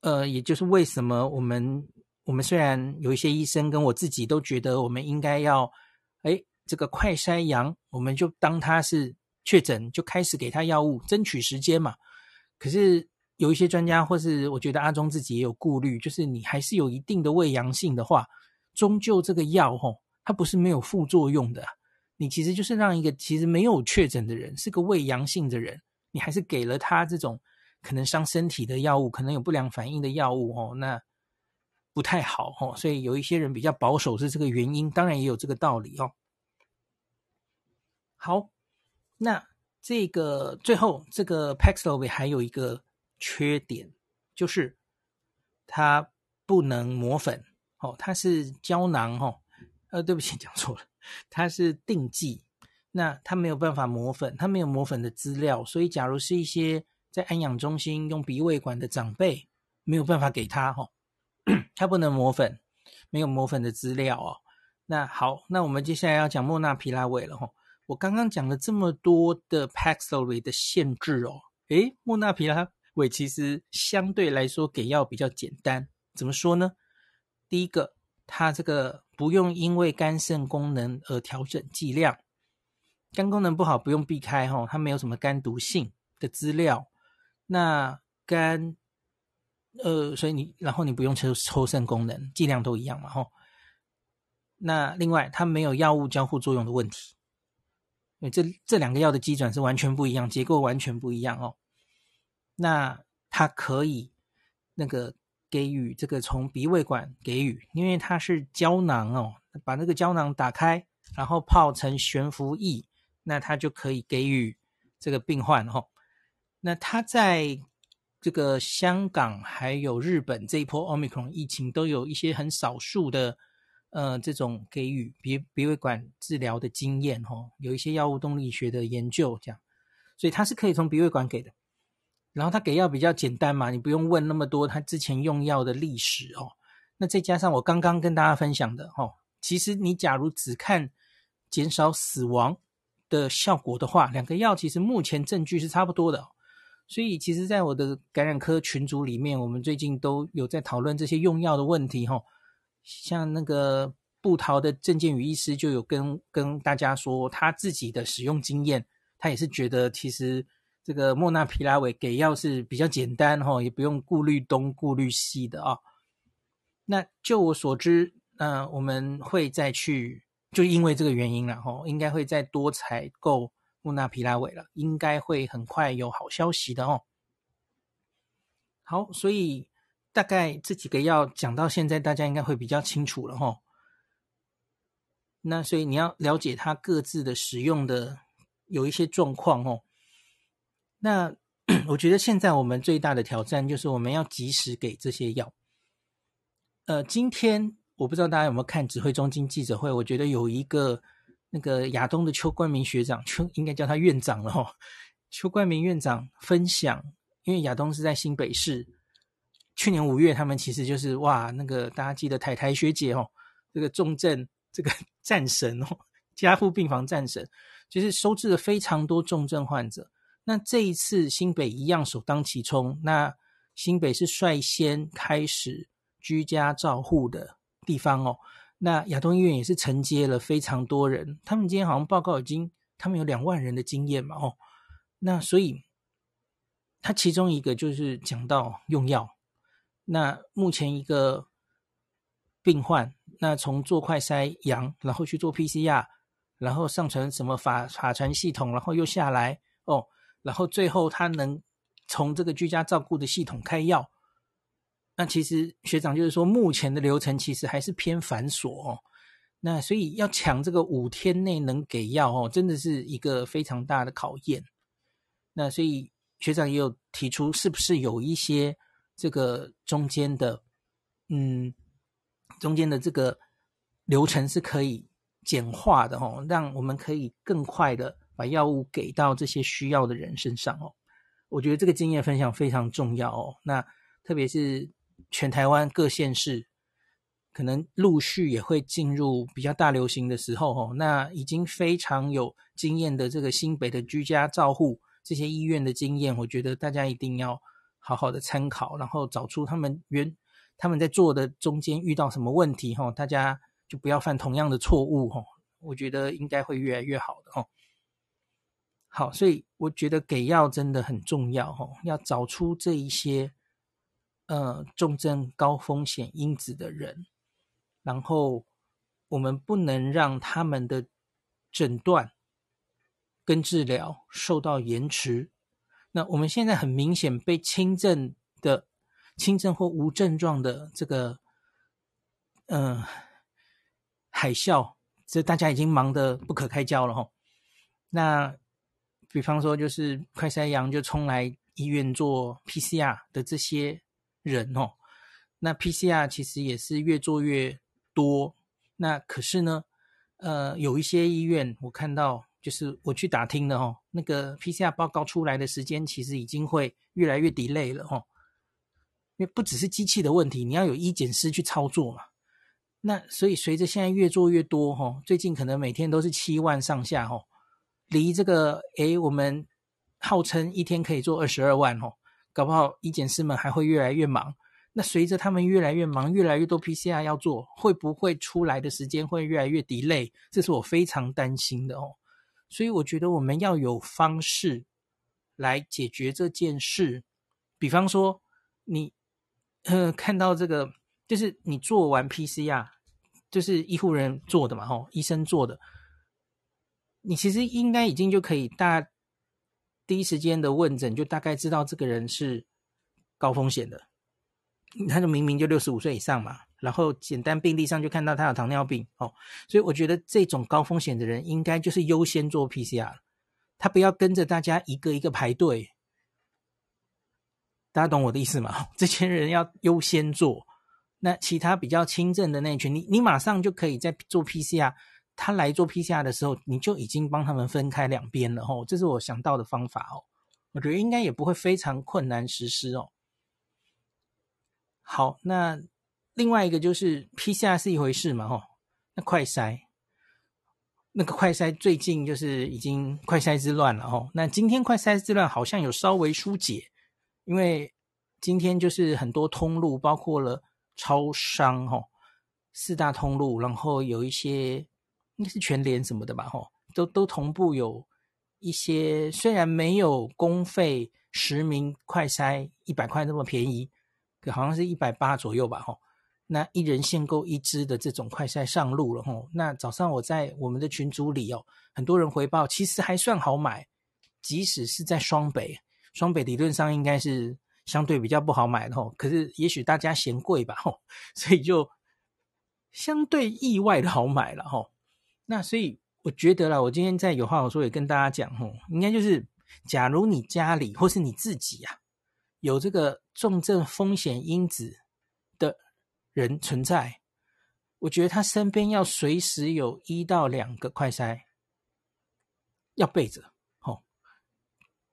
呃，也就是为什么我们我们虽然有一些医生跟我自己都觉得我们应该要，哎，这个快筛阳，我们就当它是确诊，就开始给他药物，争取时间嘛。可是有一些专家或是我觉得阿中自己也有顾虑，就是你还是有一定的胃阳性的话，终究这个药哈。它不是没有副作用的，你其实就是让一个其实没有确诊的人，是个伪阳性的人，你还是给了他这种可能伤身体的药物，可能有不良反应的药物哦，那不太好哦。所以有一些人比较保守是这个原因，当然也有这个道理哦。好，那这个最后这个 Paxlovid 还有一个缺点，就是它不能磨粉哦，它是胶囊哦。呃，对不起，讲错了，它是定剂，那它没有办法磨粉，它没有磨粉的资料，所以假如是一些在安养中心用鼻胃管的长辈，没有办法给他哈、哦，它不能磨粉，没有磨粉的资料哦。那好，那我们接下来要讲莫纳皮拉韦了哈、哦。我刚刚讲了这么多的 Paxlovid 的限制哦，诶，莫纳皮拉韦其实相对来说给药比较简单，怎么说呢？第一个，它这个。不用因为肝肾功能而调整剂量，肝功能不好不用避开哈，它没有什么肝毒性的资料。那肝，呃，所以你然后你不用抽抽肾功能，剂量都一样嘛哈。那另外它没有药物交互作用的问题，因为这这两个药的基转是完全不一样，结构完全不一样哦。那它可以那个。给予这个从鼻胃管给予，因为它是胶囊哦，把那个胶囊打开，然后泡成悬浮液，那它就可以给予这个病患哦。那它在这个香港还有日本这一波 Omicron 疫情都有一些很少数的呃这种给予鼻鼻胃管治疗的经验哦，有一些药物动力学的研究这样，所以它是可以从鼻胃管给的。然后他给药比较简单嘛，你不用问那么多他之前用药的历史哦。那再加上我刚刚跟大家分享的哦，其实你假如只看减少死亡的效果的话，两个药其实目前证据是差不多的。所以其实，在我的感染科群组里面，我们最近都有在讨论这些用药的问题哈。像那个布桃的郑建宇医师就有跟跟大家说他自己的使用经验，他也是觉得其实。这个莫纳皮拉韦给药是比较简单哈，也不用顾虑东顾虑西的啊。那就我所知，那我们会再去，就因为这个原因了哈，应该会再多采购莫纳皮拉韦了，应该会很快有好消息的哦。好，所以大概这几个药讲到现在，大家应该会比较清楚了哈。那所以你要了解它各自的使用的有一些状况哦。那 我觉得现在我们最大的挑战就是我们要及时给这些药。呃，今天我不知道大家有没有看指挥中心记者会，我觉得有一个那个亚东的邱冠明学长，邱应该叫他院长了哈。邱冠明院长分享，因为亚东是在新北市，去年五月他们其实就是哇，那个大家记得台台学姐哦，这个重症这个战神哦，加护病房战神，就是收治了非常多重症患者。那这一次新北一样首当其冲，那新北是率先开始居家照护的地方哦。那亚东医院也是承接了非常多人，他们今天好像报告已经，他们有两万人的经验嘛哦。那所以，他其中一个就是讲到用药。那目前一个病患，那从做快筛阳，然后去做 PCR，然后上传什么法法传系统，然后又下来哦。然后最后他能从这个居家照顾的系统开药，那其实学长就是说，目前的流程其实还是偏繁琐哦。那所以要抢这个五天内能给药哦，真的是一个非常大的考验。那所以学长也有提出，是不是有一些这个中间的，嗯，中间的这个流程是可以简化的哦，让我们可以更快的。把药物给到这些需要的人身上哦，我觉得这个经验分享非常重要哦。那特别是全台湾各县市，可能陆续也会进入比较大流行的时候哦。那已经非常有经验的这个新北的居家照护这些医院的经验，我觉得大家一定要好好的参考，然后找出他们原他们在做的中间遇到什么问题哈，大家就不要犯同样的错误哈。我觉得应该会越来越好的哈。好，所以我觉得给药真的很重要哦，要找出这一些呃重症高风险因子的人，然后我们不能让他们的诊断跟治疗受到延迟。那我们现在很明显被轻症的、轻症或无症状的这个嗯、海啸，这大家已经忙得不可开交了哈。那比方说，就是快筛阳就冲来医院做 PCR 的这些人哦，那 PCR 其实也是越做越多。那可是呢，呃，有一些医院我看到，就是我去打听的哦，那个 PCR 报告出来的时间其实已经会越来越 delay 了哦。因为不只是机器的问题，你要有医检师去操作嘛。那所以随着现在越做越多哦，最近可能每天都是七万上下哦。离这个诶，我们号称一天可以做二十二万哦，搞不好医检师们还会越来越忙。那随着他们越来越忙，越来越多 PCR 要做，会不会出来的时间会越来越 delay？这是我非常担心的哦。所以我觉得我们要有方式来解决这件事。比方说，你呃看到这个，就是你做完 PCR，就是医护人员做的嘛，吼，医生做的。你其实应该已经就可以大第一时间的问诊，就大概知道这个人是高风险的。他就明明就六十五岁以上嘛，然后简单病历上就看到他有糖尿病哦，所以我觉得这种高风险的人应该就是优先做 PCR，他不要跟着大家一个一个排队。大家懂我的意思吗？这些人要优先做，那其他比较轻症的那群，你你马上就可以在做 PCR。他来做 PCR 的时候，你就已经帮他们分开两边了哦，这是我想到的方法哦。我觉得应该也不会非常困难实施哦。好，那另外一个就是 PCR 是一回事嘛哦，那快筛，那个快筛最近就是已经快筛之乱了哦。那今天快筛之乱好像有稍微疏解，因为今天就是很多通路，包括了超商哦，四大通路，然后有一些。应该是全联什么的吧，吼，都都同步有一些，虽然没有公费实名快筛一百块那么便宜，可好像是一百八左右吧，吼，那一人限购一支的这种快筛上路了，吼，那早上我在我们的群组里哦，很多人回报，其实还算好买，即使是在双北，双北理论上应该是相对比较不好买的，吼，可是也许大家嫌贵吧，吼，所以就相对意外的好买了，吼。那所以我觉得啦，我今天在有话好说也跟大家讲吼，应该就是，假如你家里或是你自己啊，有这个重症风险因子的人存在，我觉得他身边要随时有一到两个快筛要备着，吼，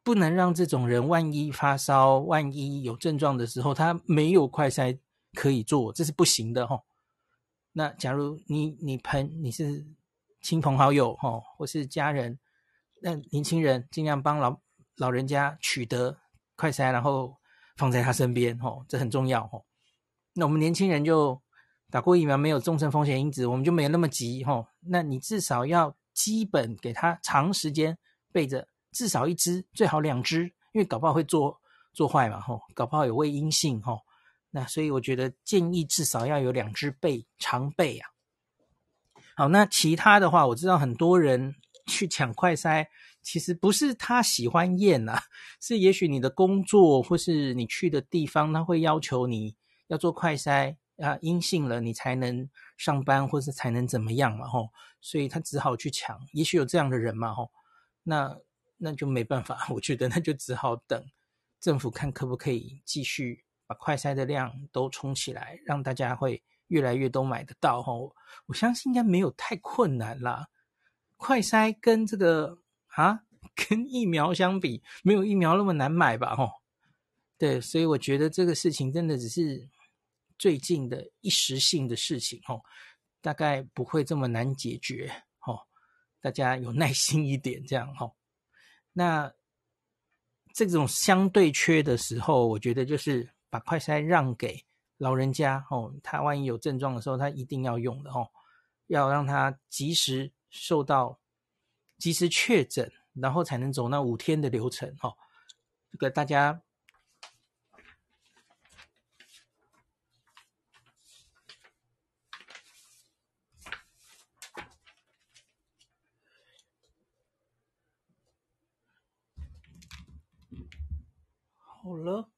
不能让这种人万一发烧、万一有症状的时候，他没有快筛可以做，这是不行的吼。那假如你你朋你是。亲朋好友哦，或是家人，那年轻人尽量帮老老人家取得快筛，然后放在他身边哦，这很重要哦。那我们年轻人就打过疫苗，没有重症风险因子，我们就没有那么急哦。那你至少要基本给他长时间备着，至少一支，最好两支，因为搞不好会做做坏嘛吼，搞不好有伪阴性吼。那所以我觉得建议至少要有两支备，常备啊。好，那其他的话，我知道很多人去抢快筛，其实不是他喜欢验、啊，是也许你的工作或是你去的地方，他会要求你要做快筛啊，阴性了你才能上班或是才能怎么样嘛吼，所以他只好去抢。也许有这样的人嘛吼，那那就没办法，我觉得那就只好等政府看可不可以继续把快筛的量都冲起来，让大家会。越来越都买得到哦，我相信应该没有太困难啦。快筛跟这个啊，跟疫苗相比，没有疫苗那么难买吧吼。对，所以我觉得这个事情真的只是最近的一时性的事情吼，大概不会这么难解决吼。大家有耐心一点这样吼。那这种相对缺的时候，我觉得就是把快筛让给。老人家哦，他万一有症状的时候，他一定要用的哦，要让他及时受到及时确诊，然后才能走那五天的流程哦。这个大家好了，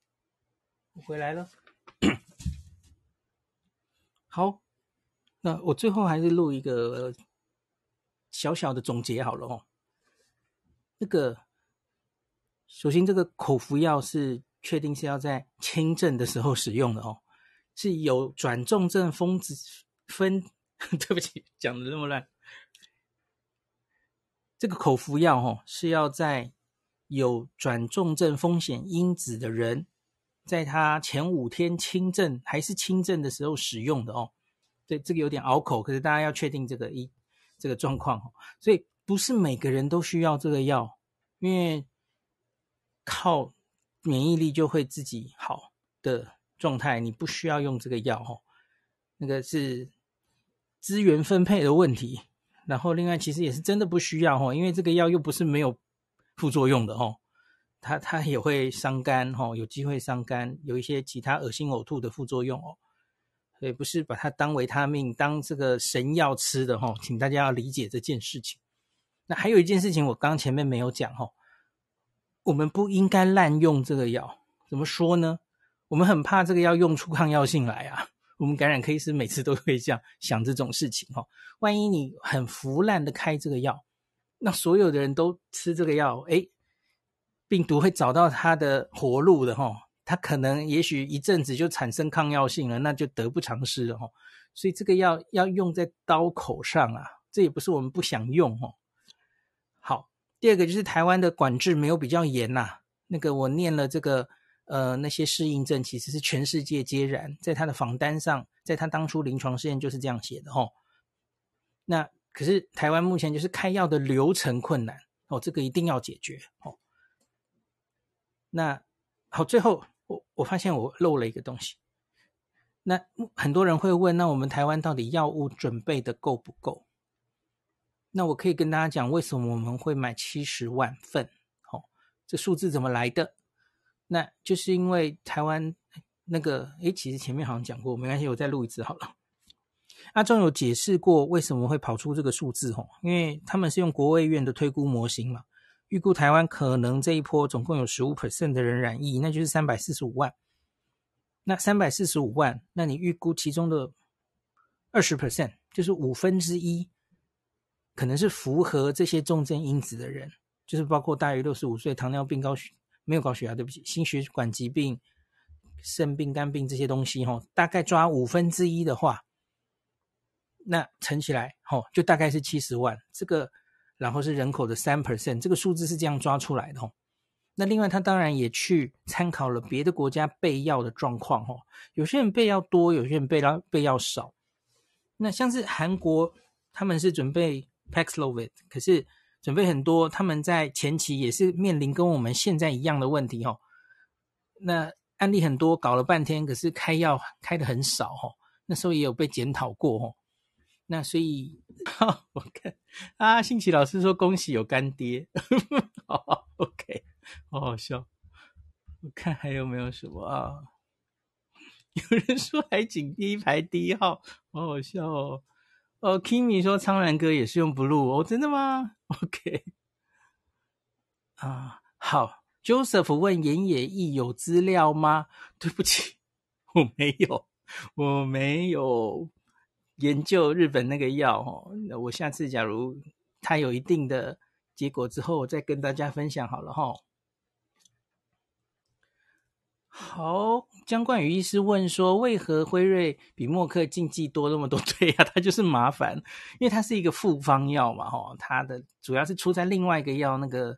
我回来了。好，那我最后还是录一个小小的总结好了哦。那个首先这个口服药是确定是要在轻症的时候使用的哦，是有转重症风子分，对不起，讲的那么乱。这个口服药哦是要在有转重症风险因子的人，在他前五天轻症还是轻症的时候使用的哦。对，这个有点拗口，可是大家要确定这个一这个状况哦。所以不是每个人都需要这个药，因为靠免疫力就会自己好的状态，你不需要用这个药哦。那个是资源分配的问题。然后另外其实也是真的不需要哦，因为这个药又不是没有。副作用的哦，它 它也会伤肝哦，有机会伤肝，有一些其他恶心呕吐的副作用哦，所以不是把它当维他命当这个神药吃的哦，请大家要理解这件事情。那还有一件事情，我刚前面没有讲哦，我们不应该滥用这个药。怎么说呢？我们很怕这个药用出抗药性来啊。我们感染科医师每次都会这样想这种事情哦，万一你很腐烂的开这个药。那所有的人都吃这个药，诶，病毒会找到它的活路的哈，它可能也许一阵子就产生抗药性了，那就得不偿失了哈。所以这个药要用在刀口上啊，这也不是我们不想用哦。好，第二个就是台湾的管制没有比较严呐。那个我念了这个呃那些适应症，其实是全世界皆然，在他的访单上，在他当初临床试验就是这样写的哈。那。可是台湾目前就是开药的流程困难哦，这个一定要解决哦。那好，最后我我发现我漏了一个东西。那很多人会问，那我们台湾到底药物准备的够不够？那我可以跟大家讲，为什么我们会买七十万份？哦，这数字怎么来的？那就是因为台湾那个，诶，其实前面好像讲过，没关系，我再录一次好了。阿中有解释过为什么会跑出这个数字吼，因为他们是用国卫院的推估模型嘛，预估台湾可能这一波总共有十五 percent 的人染疫，那就是三百四十五万。那三百四十五万，那你预估其中的二十 percent，就是五分之一，可能是符合这些重症因子的人，就是包括大于六十五岁、糖尿病、高血没有高血压，对不起，心血管疾病、肾病、肝病这些东西吼，大概抓五分之一的话。那乘起来，吼、就大概是七十万。这个，然后是人口的三 percent，这个数字是这样抓出来的，吼。那另外，他当然也去参考了别的国家备药的状况，吼。有些人备药多，有些人备药备药少。那像是韩国，他们是准备 Paxlovid，可是准备很多，他们在前期也是面临跟我们现在一样的问题，吼。那案例很多，搞了半天，可是开药开的很少，吼。那时候也有被检讨过，吼。那所以，我看啊，信奇老师说恭喜有干爹，好，OK，好好笑。我看还有没有什么啊？有人说海景第一排第一号，好好笑哦。哦，Kimi 说苍兰哥也是用 Blue 哦，真的吗？OK，啊，好，Joseph 问岩野义有资料吗？对不起，我没有，我没有。研究日本那个药哦，那我下次假如它有一定的结果之后，我再跟大家分享好了哈。好，江冠宇医师问说，为何辉瑞比默克禁忌多那么多？对呀，它就是麻烦，因为它是一个复方药嘛，哈，它的主要是出在另外一个药那个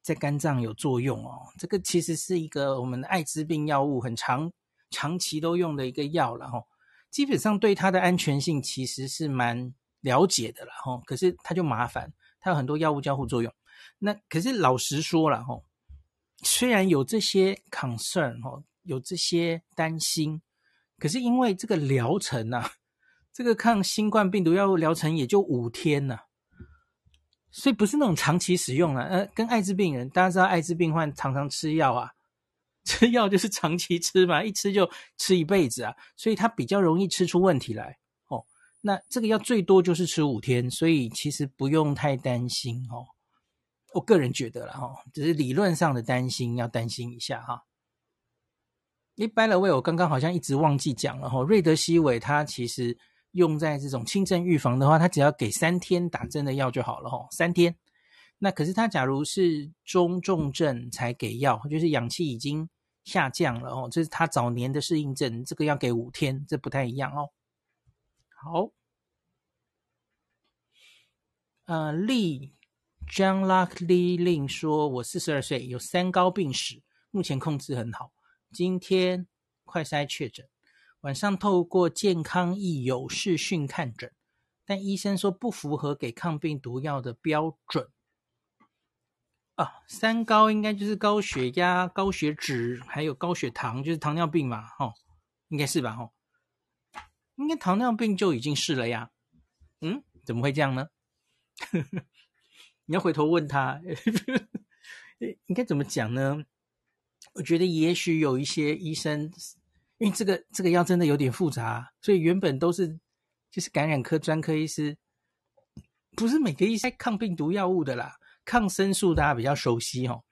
在肝脏有作用哦。这个其实是一个我们的艾滋病药物，很长长期都用的一个药了哈。基本上对它的安全性其实是蛮了解的了哈，可是它就麻烦，它有很多药物交互作用。那可是老实说了哈，虽然有这些 concern 哈，有这些担心，可是因为这个疗程呐、啊，这个抗新冠病毒药物疗程也就五天呐、所以不是那种长期使用了。呃，跟艾滋病人，大家知道艾滋病患常常吃药啊。吃药就是长期吃嘛，一吃就吃一辈子啊，所以它比较容易吃出问题来哦。那这个药最多就是吃五天，所以其实不用太担心哦。我个人觉得啦哈，只是理论上的担心要担心一下哈。一般的为我刚刚好像一直忘记讲了哈，瑞德西韦它其实用在这种轻症预防的话，它只要给三天打针的药就好了哈，三天。那可是他假如是中重症才给药，就是氧气已经下降了哦，这是他早年的适应症，这个要给五天，这不太一样哦。好，呃，利 John Luck Lee Lin 说：“我四十二岁，有三高病史，目前控制很好。今天快筛确诊，晚上透过健康益友视讯看诊，但医生说不符合给抗病毒药的标准。啊，三高应该就是高血压、高血脂，还有高血糖，就是糖尿病嘛，哦，应该是吧，哦。”应该糖尿病就已经是了呀，嗯，怎么会这样呢？你要回头问他，应该怎么讲呢？我觉得也许有一些医生，因为这个这个药真的有点复杂，所以原本都是就是感染科专科医师，不是每个医生抗病毒药物的啦，抗生素大家比较熟悉哦，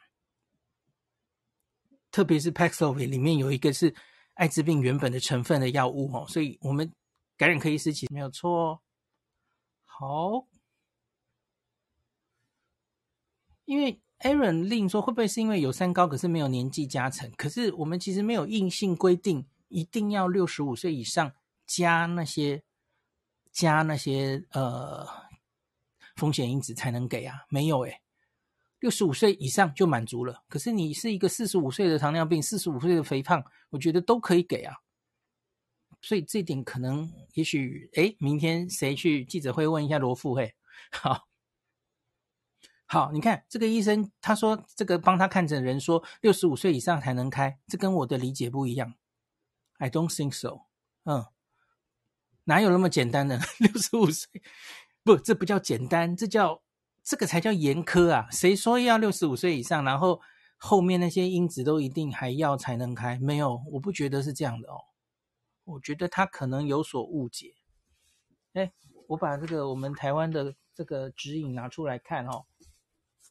特别是 Paxlovid 里面有一个是艾滋病原本的成分的药物哦，所以我们。感染科医师其实没有错哦。好，因为 Aaron 令说会不会是因为有三高，可是没有年纪加成？可是我们其实没有硬性规定一定要六十五岁以上加那些加那些呃风险因子才能给啊？没有诶，六十五岁以上就满足了。可是你是一个四十五岁的糖尿病，四十五岁的肥胖，我觉得都可以给啊。所以这点可能，也许，哎，明天谁去记者会问一下罗富？嘿，好，好，你看这个医生，他说这个帮他看诊的人说六十五岁以上才能开，这跟我的理解不一样。I don't think so。嗯，哪有那么简单的？六十五岁，不，这不叫简单，这叫这个才叫严苛啊！谁说要六十五岁以上，然后后面那些因子都一定还要才能开？没有，我不觉得是这样的哦。我觉得他可能有所误解。哎，我把这个我们台湾的这个指引拿出来看哦。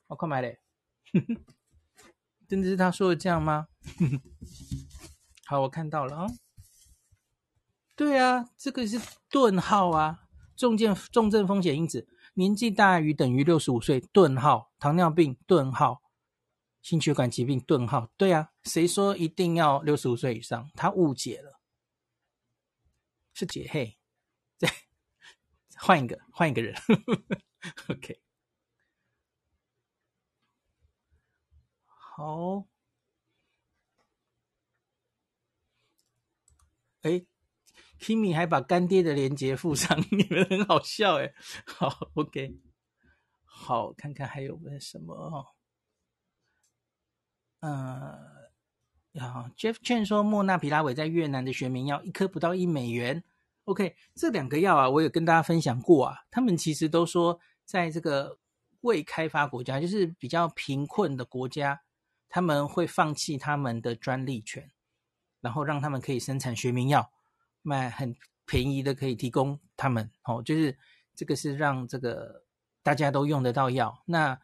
我快买嘞！真的是他说的这样吗？好，我看到了啊、哦。对啊，这个是顿号啊，重症重症风险因子，年纪大于等于六十五岁，顿号，糖尿病，顿号，心血管疾病，顿号。对啊，谁说一定要六十五岁以上？他误解了。是姐嘿，再换一个，换一个人。OK，好。哎，Kimi 还把干爹的链接附上，你们很好笑哎。好，OK，好，看看还有没有什么。嗯。啊，Jeff Chen 说莫纳皮拉韦在越南的学名药一颗不到一美元。OK，这两个药啊，我有跟大家分享过啊。他们其实都说，在这个未开发国家，就是比较贫困的国家，他们会放弃他们的专利权，然后让他们可以生产学名药，卖很便宜的，可以提供他们。哦，就是这个是让这个大家都用得到药。那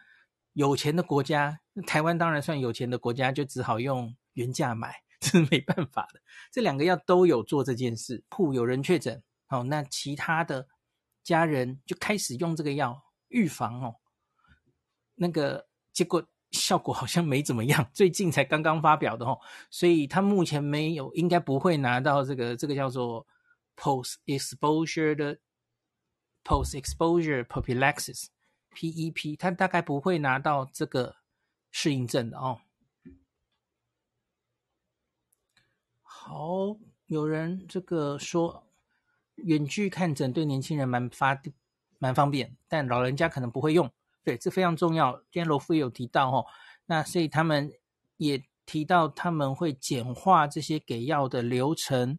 有钱的国家，台湾当然算有钱的国家，就只好用。原价买，这是没办法的。这两个药都有做这件事，铺有人确诊，好，那其他的家人就开始用这个药预防哦。那个结果效果好像没怎么样，最近才刚刚发表的哦，所以他目前没有，应该不会拿到这个这个叫做 post exposure 的 post exposure prophylaxis PEP，他大概不会拿到这个适应症的哦。好，有人这个说远距看诊对年轻人蛮发蛮方便，但老人家可能不会用。对，这非常重要。今天罗夫也有提到哦，那所以他们也提到他们会简化这些给药的流程，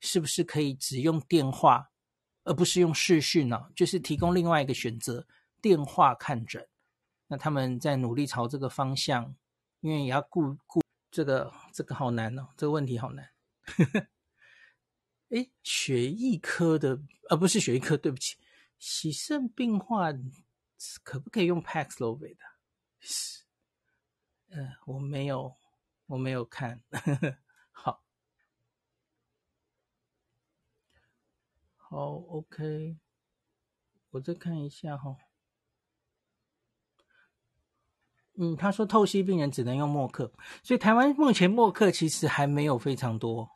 是不是可以只用电话，而不是用视讯呢？就是提供另外一个选择，电话看诊。那他们在努力朝这个方向，因为也要顾顾。这个这个好难哦，这个问题好难。哎，血液科的，啊，不是血液科，对不起，洗肾病患可不可以用 Paxlovid 的？是，呃，我没有，我没有看。好，好，OK，我再看一下哈、哦。嗯，他说透析病人只能用默克，所以台湾目前默克其实还没有非常多，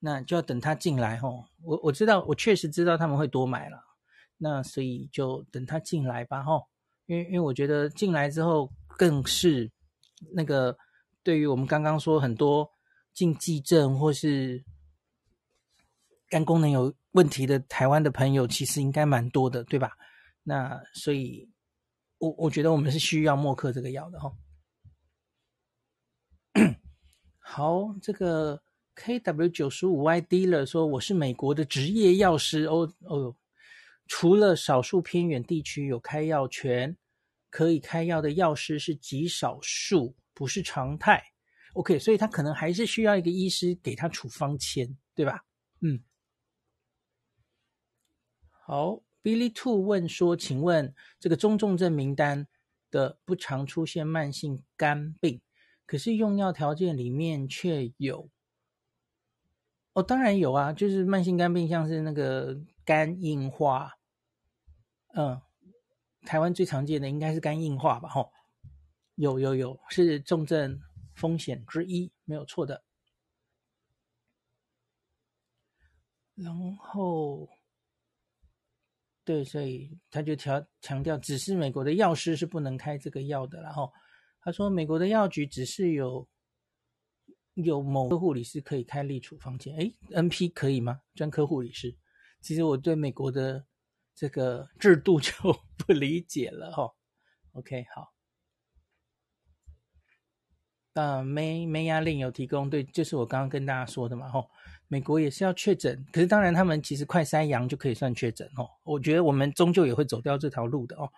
那就要等他进来吼。我我知道，我确实知道他们会多买了，那所以就等他进来吧吼。因为因为我觉得进来之后更是那个对于我们刚刚说很多禁忌症或是肝功能有问题的台湾的朋友，其实应该蛮多的，对吧？那所以。我我觉得我们是需要默克这个药的哈。好，这个 KW 九十五 Y Dealer 说，我是美国的职业药师哦哦，除了少数偏远地区有开药权可以开药的药师是极少数，不是常态。OK，所以他可能还是需要一个医师给他处方签，对吧？嗯，好。Billy Two 问说：“请问这个中重症名单的不常出现慢性肝病，可是用药条件里面却有？哦，当然有啊，就是慢性肝病，像是那个肝硬化，嗯，台湾最常见的应该是肝硬化吧？吼，有有有，是重症风险之一，没有错的。然后。”对，所以他就强强调，只是美国的药师是不能开这个药的。然后他说，美国的药局只是有有某个护理师可以开立处方箋。诶，NP 可以吗？专科护理师？其实我对美国的这个 制度就 不理解了。哈，OK，好。那没没压令有提供，对，就是我刚刚跟大家说的嘛。吼。美国也是要确诊，可是当然他们其实快筛阳就可以算确诊哦。我觉得我们终究也会走掉这条路的哦。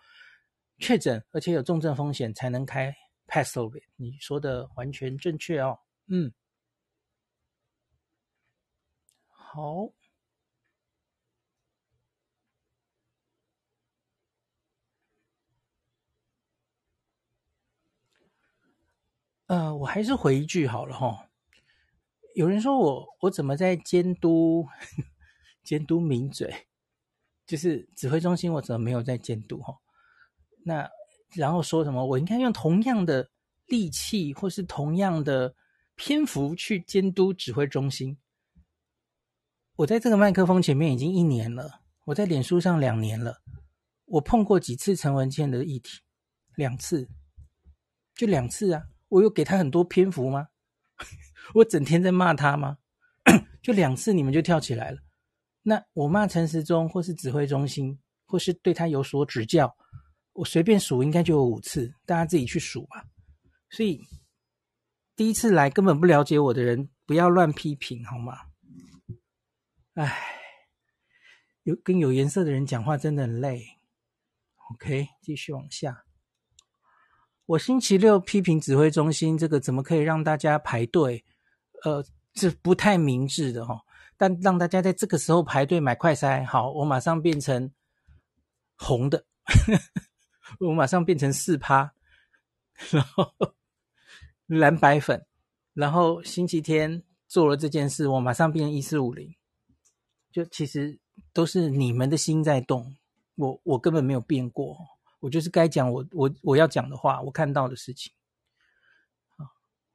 确诊而且有重症风险才能开 p a s s o v i 你说的完全正确哦。嗯，好。呃，我还是回一句好了哈。有人说我我怎么在监督 监督名嘴，就是指挥中心，我怎么没有在监督哈？那然后说什么我应该用同样的力气或是同样的篇幅去监督指挥中心？我在这个麦克风前面已经一年了，我在脸书上两年了，我碰过几次陈文茜的议题，两次，就两次啊！我有给他很多篇幅吗？我整天在骂他吗？就两次你们就跳起来了。那我骂陈时中，或是指挥中心，或是对他有所指教，我随便数应该就有五次，大家自己去数吧。所以第一次来根本不了解我的人，不要乱批评好吗？哎，有跟有颜色的人讲话真的很累。OK，继续往下。我星期六批评指挥中心，这个怎么可以让大家排队？呃，是不太明智的哈。但让大家在这个时候排队买快筛，好，我马上变成红的，我马上变成四趴，然后 蓝白粉，然后星期天做了这件事，我马上变成一四五零。就其实都是你们的心在动，我我根本没有变过，我就是该讲我我我要讲的话，我看到的事情，啊，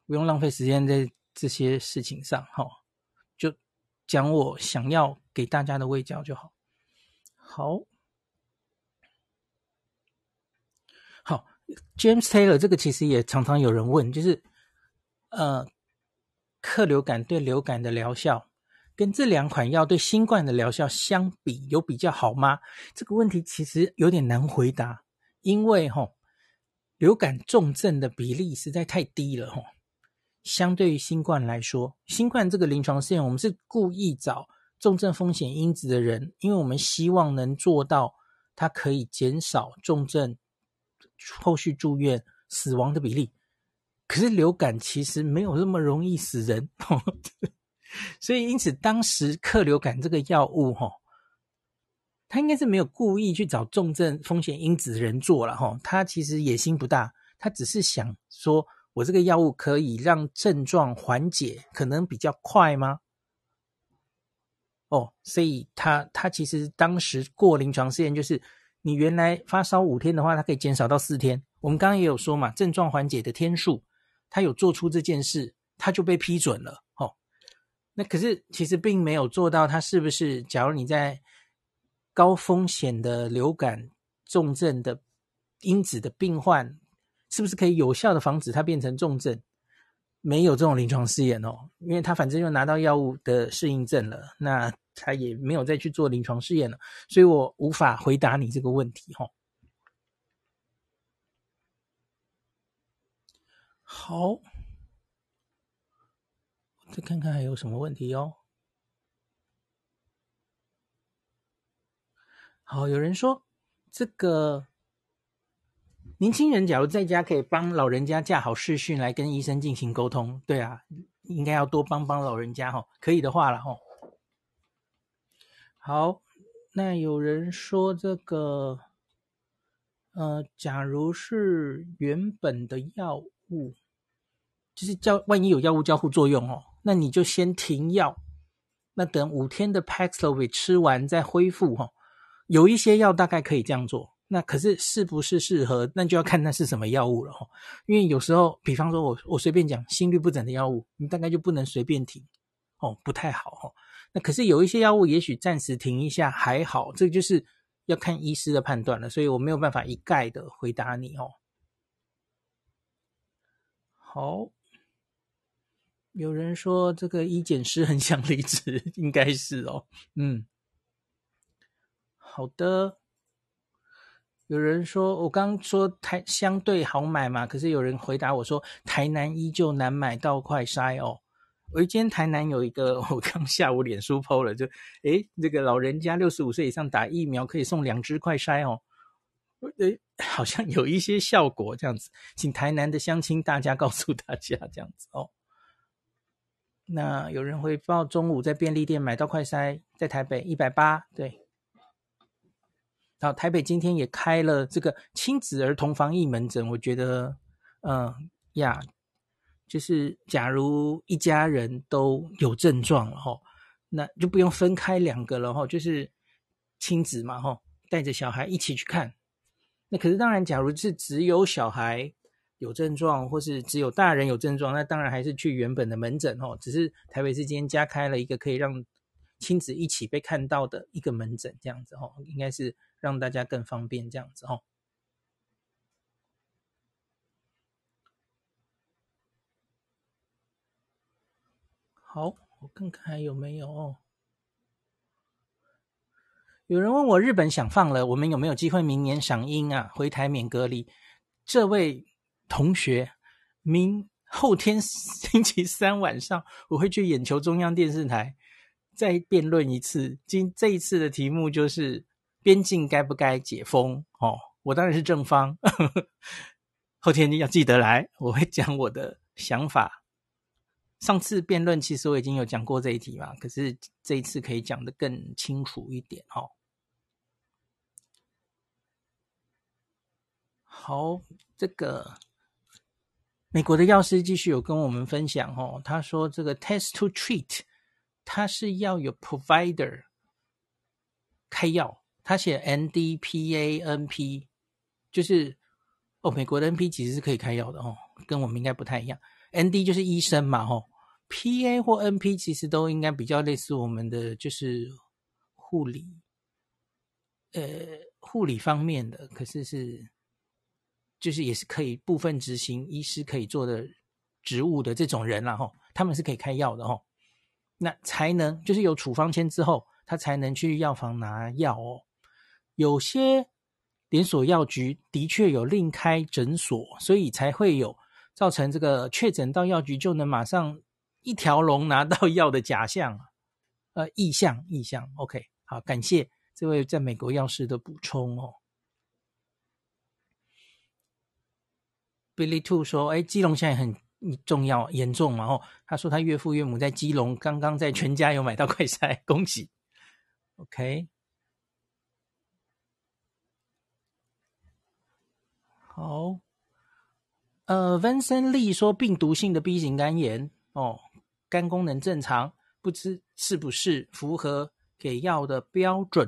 不用浪费时间在。这些事情上，哈，就讲我想要给大家的卫教就好。好，好，James Taylor 这个其实也常常有人问，就是呃，克流感对流感的疗效跟这两款药对新冠的疗效相比，有比较好吗？这个问题其实有点难回答，因为哈，流感重症的比例实在太低了，哈。相对于新冠来说，新冠这个临床试验，我们是故意找重症风险因子的人，因为我们希望能做到它可以减少重症、后续住院、死亡的比例。可是流感其实没有那么容易死人，所以因此当时克流感这个药物，哈，他应该是没有故意去找重症风险因子的人做了，哈，他其实野心不大，他只是想说。我这个药物可以让症状缓解，可能比较快吗？哦，所以他他其实当时过临床试验，就是你原来发烧五天的话，它可以减少到四天，我们刚刚也有说嘛，症状缓解的天数，他有做出这件事，他就被批准了。哦，那可是其实并没有做到，他是不是？假如你在高风险的流感重症的因子的病患，是不是可以有效的防止它变成重症？没有这种临床试验哦，因为他反正又拿到药物的适应症了，那他也没有再去做临床试验了，所以我无法回答你这个问题哈。好，再看看还有什么问题哦。好，有人说这个年轻人假如在家可以帮老人家架好视讯来跟医生进行沟通，对啊，应该要多帮帮老人家哈，可以的话了哈。好，那有人说这个，呃，假如是原本的药物，就是交万一有药物交互作用哦，那你就先停药，那等五天的 Paxlovid 吃完再恢复哈。有一些药大概可以这样做，那可是是不是适合，那就要看那是什么药物了哈。因为有时候，比方说我我随便讲心律不整的药物，你大概就不能随便停哦，不太好哈。那可是有一些药物也许暂时停一下还好，这就是要看医师的判断了，所以我没有办法一概的回答你哦。好，有人说这个医检师很想离职，应该是哦，嗯，好的。有人说我刚说台相对好买嘛，可是有人回答我说台南依旧难买到快筛哦。我今天台南有一个，我刚下午脸书 PO 了，就诶这个老人家六十五岁以上打疫苗可以送两支快筛哦，诶好像有一些效果这样子，请台南的乡亲大家告诉大家这样子哦。那有人回报中午在便利店买到快筛，在台北一百八，对。然后台北今天也开了这个亲子儿童防疫门诊，我觉得，嗯呀。就是，假如一家人都有症状了哈，那就不用分开两个了哈，就是亲子嘛哈，带着小孩一起去看。那可是当然，假如是只有小孩有症状，或是只有大人有症状，那当然还是去原本的门诊哦。只是台北市今天加开了一个可以让亲子一起被看到的一个门诊，这样子哦，应该是让大家更方便这样子哦。好，我看看还有没有。有人问我日本想放了，我们有没有机会明年赏樱啊？回台免隔离。这位同学，明后天 星期三晚上，我会去眼球中央电视台再辩论一次。今这一次的题目就是边境该不该解封？哦，我当然是正方。后天你要记得来，我会讲我的想法。上次辩论其实我已经有讲过这一题嘛，可是这一次可以讲得更清楚一点哦。好，这个美国的药师继续有跟我们分享哦，他说这个 test to treat，他是要有 provider 开药，他写 NDPA-NP，就是哦，美国的 NP 其实是可以开药的哦，跟我们应该不太一样。ND 就是医生嘛，吼，PA 或 NP 其实都应该比较类似我们的，就是护理，呃，护理方面的，可是是，就是也是可以部分执行医师可以做的职务的这种人啦，吼，他们是可以开药的，吼，那才能就是有处方签之后，他才能去药房拿药哦。有些连锁药局的确有另开诊所，所以才会有。造成这个确诊到药局就能马上一条龙拿到药的假象，呃，意象意象，OK，好，感谢这位在美国药师的补充哦。Billy Two 说：“哎，基隆现在很重要严重嘛？哦，他说他岳父岳母在基隆刚刚在全家有买到快筛，恭喜，OK，好。”呃，Vincent Lee 说病毒性的 B 型肝炎哦，肝功能正常，不知是不是符合给药的标准？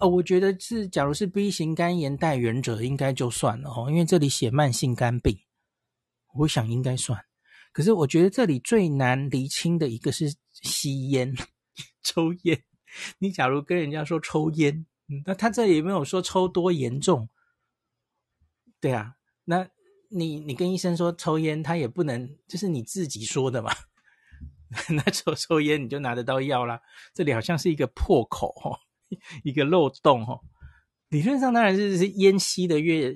哦，我觉得是，假如是 B 型肝炎带原者，应该就算了哦，因为这里写慢性肝病，我想应该算。可是我觉得这里最难厘清的一个是吸烟、抽烟。你假如跟人家说抽烟，那他这里没有说抽多严重，对啊，那你你跟医生说抽烟，他也不能，就是你自己说的嘛。那抽抽烟你就拿得到药啦，这里好像是一个破口哦。一个漏洞哈，理论上当然是是烟吸的越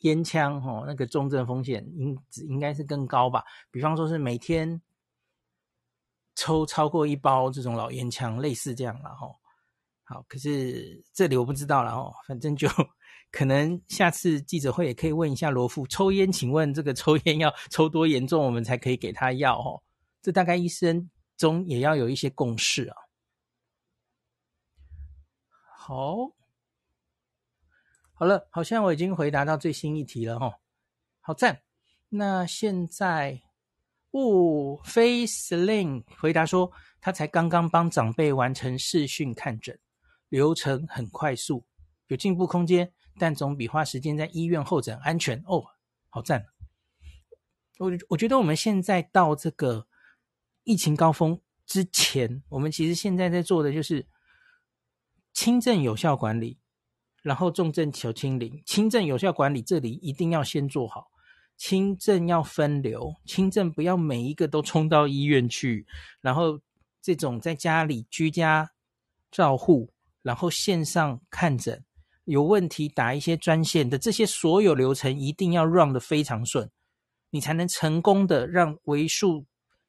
烟枪哈，那个重症风险应应该是更高吧？比方说是每天抽超过一包这种老烟枪，类似这样了哈。好，可是这里我不知道了哦，反正就可能下次记者会也可以问一下罗富，抽烟，请问这个抽烟要抽多严重，我们才可以给他药哦？这大概医生中也要有一些共识啊。好，好了，好像我已经回答到最新一题了哈，好赞。那现在，哦，Faceling 回答说，他才刚刚帮长辈完成视讯看诊，流程很快速，有进步空间，但总比花时间在医院候诊安全哦。好赞。我我觉得我们现在到这个疫情高峰之前，我们其实现在在做的就是。轻症有效管理，然后重症求清零。轻症有效管理这里一定要先做好，轻症要分流，轻症不要每一个都冲到医院去，然后这种在家里居家照护，然后线上看诊，有问题打一些专线的这些所有流程一定要 run 得非常顺，你才能成功的让为数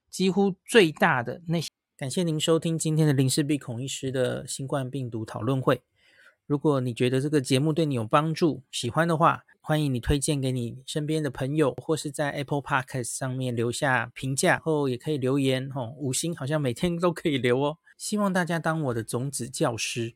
几乎最大的那些。感谢您收听今天的林氏璧孔医师的新冠病毒讨论会。如果你觉得这个节目对你有帮助，喜欢的话，欢迎你推荐给你身边的朋友，或是在 Apple Podcast 上面留下评价，后也可以留言哦，五星好像每天都可以留哦。希望大家当我的种子教师，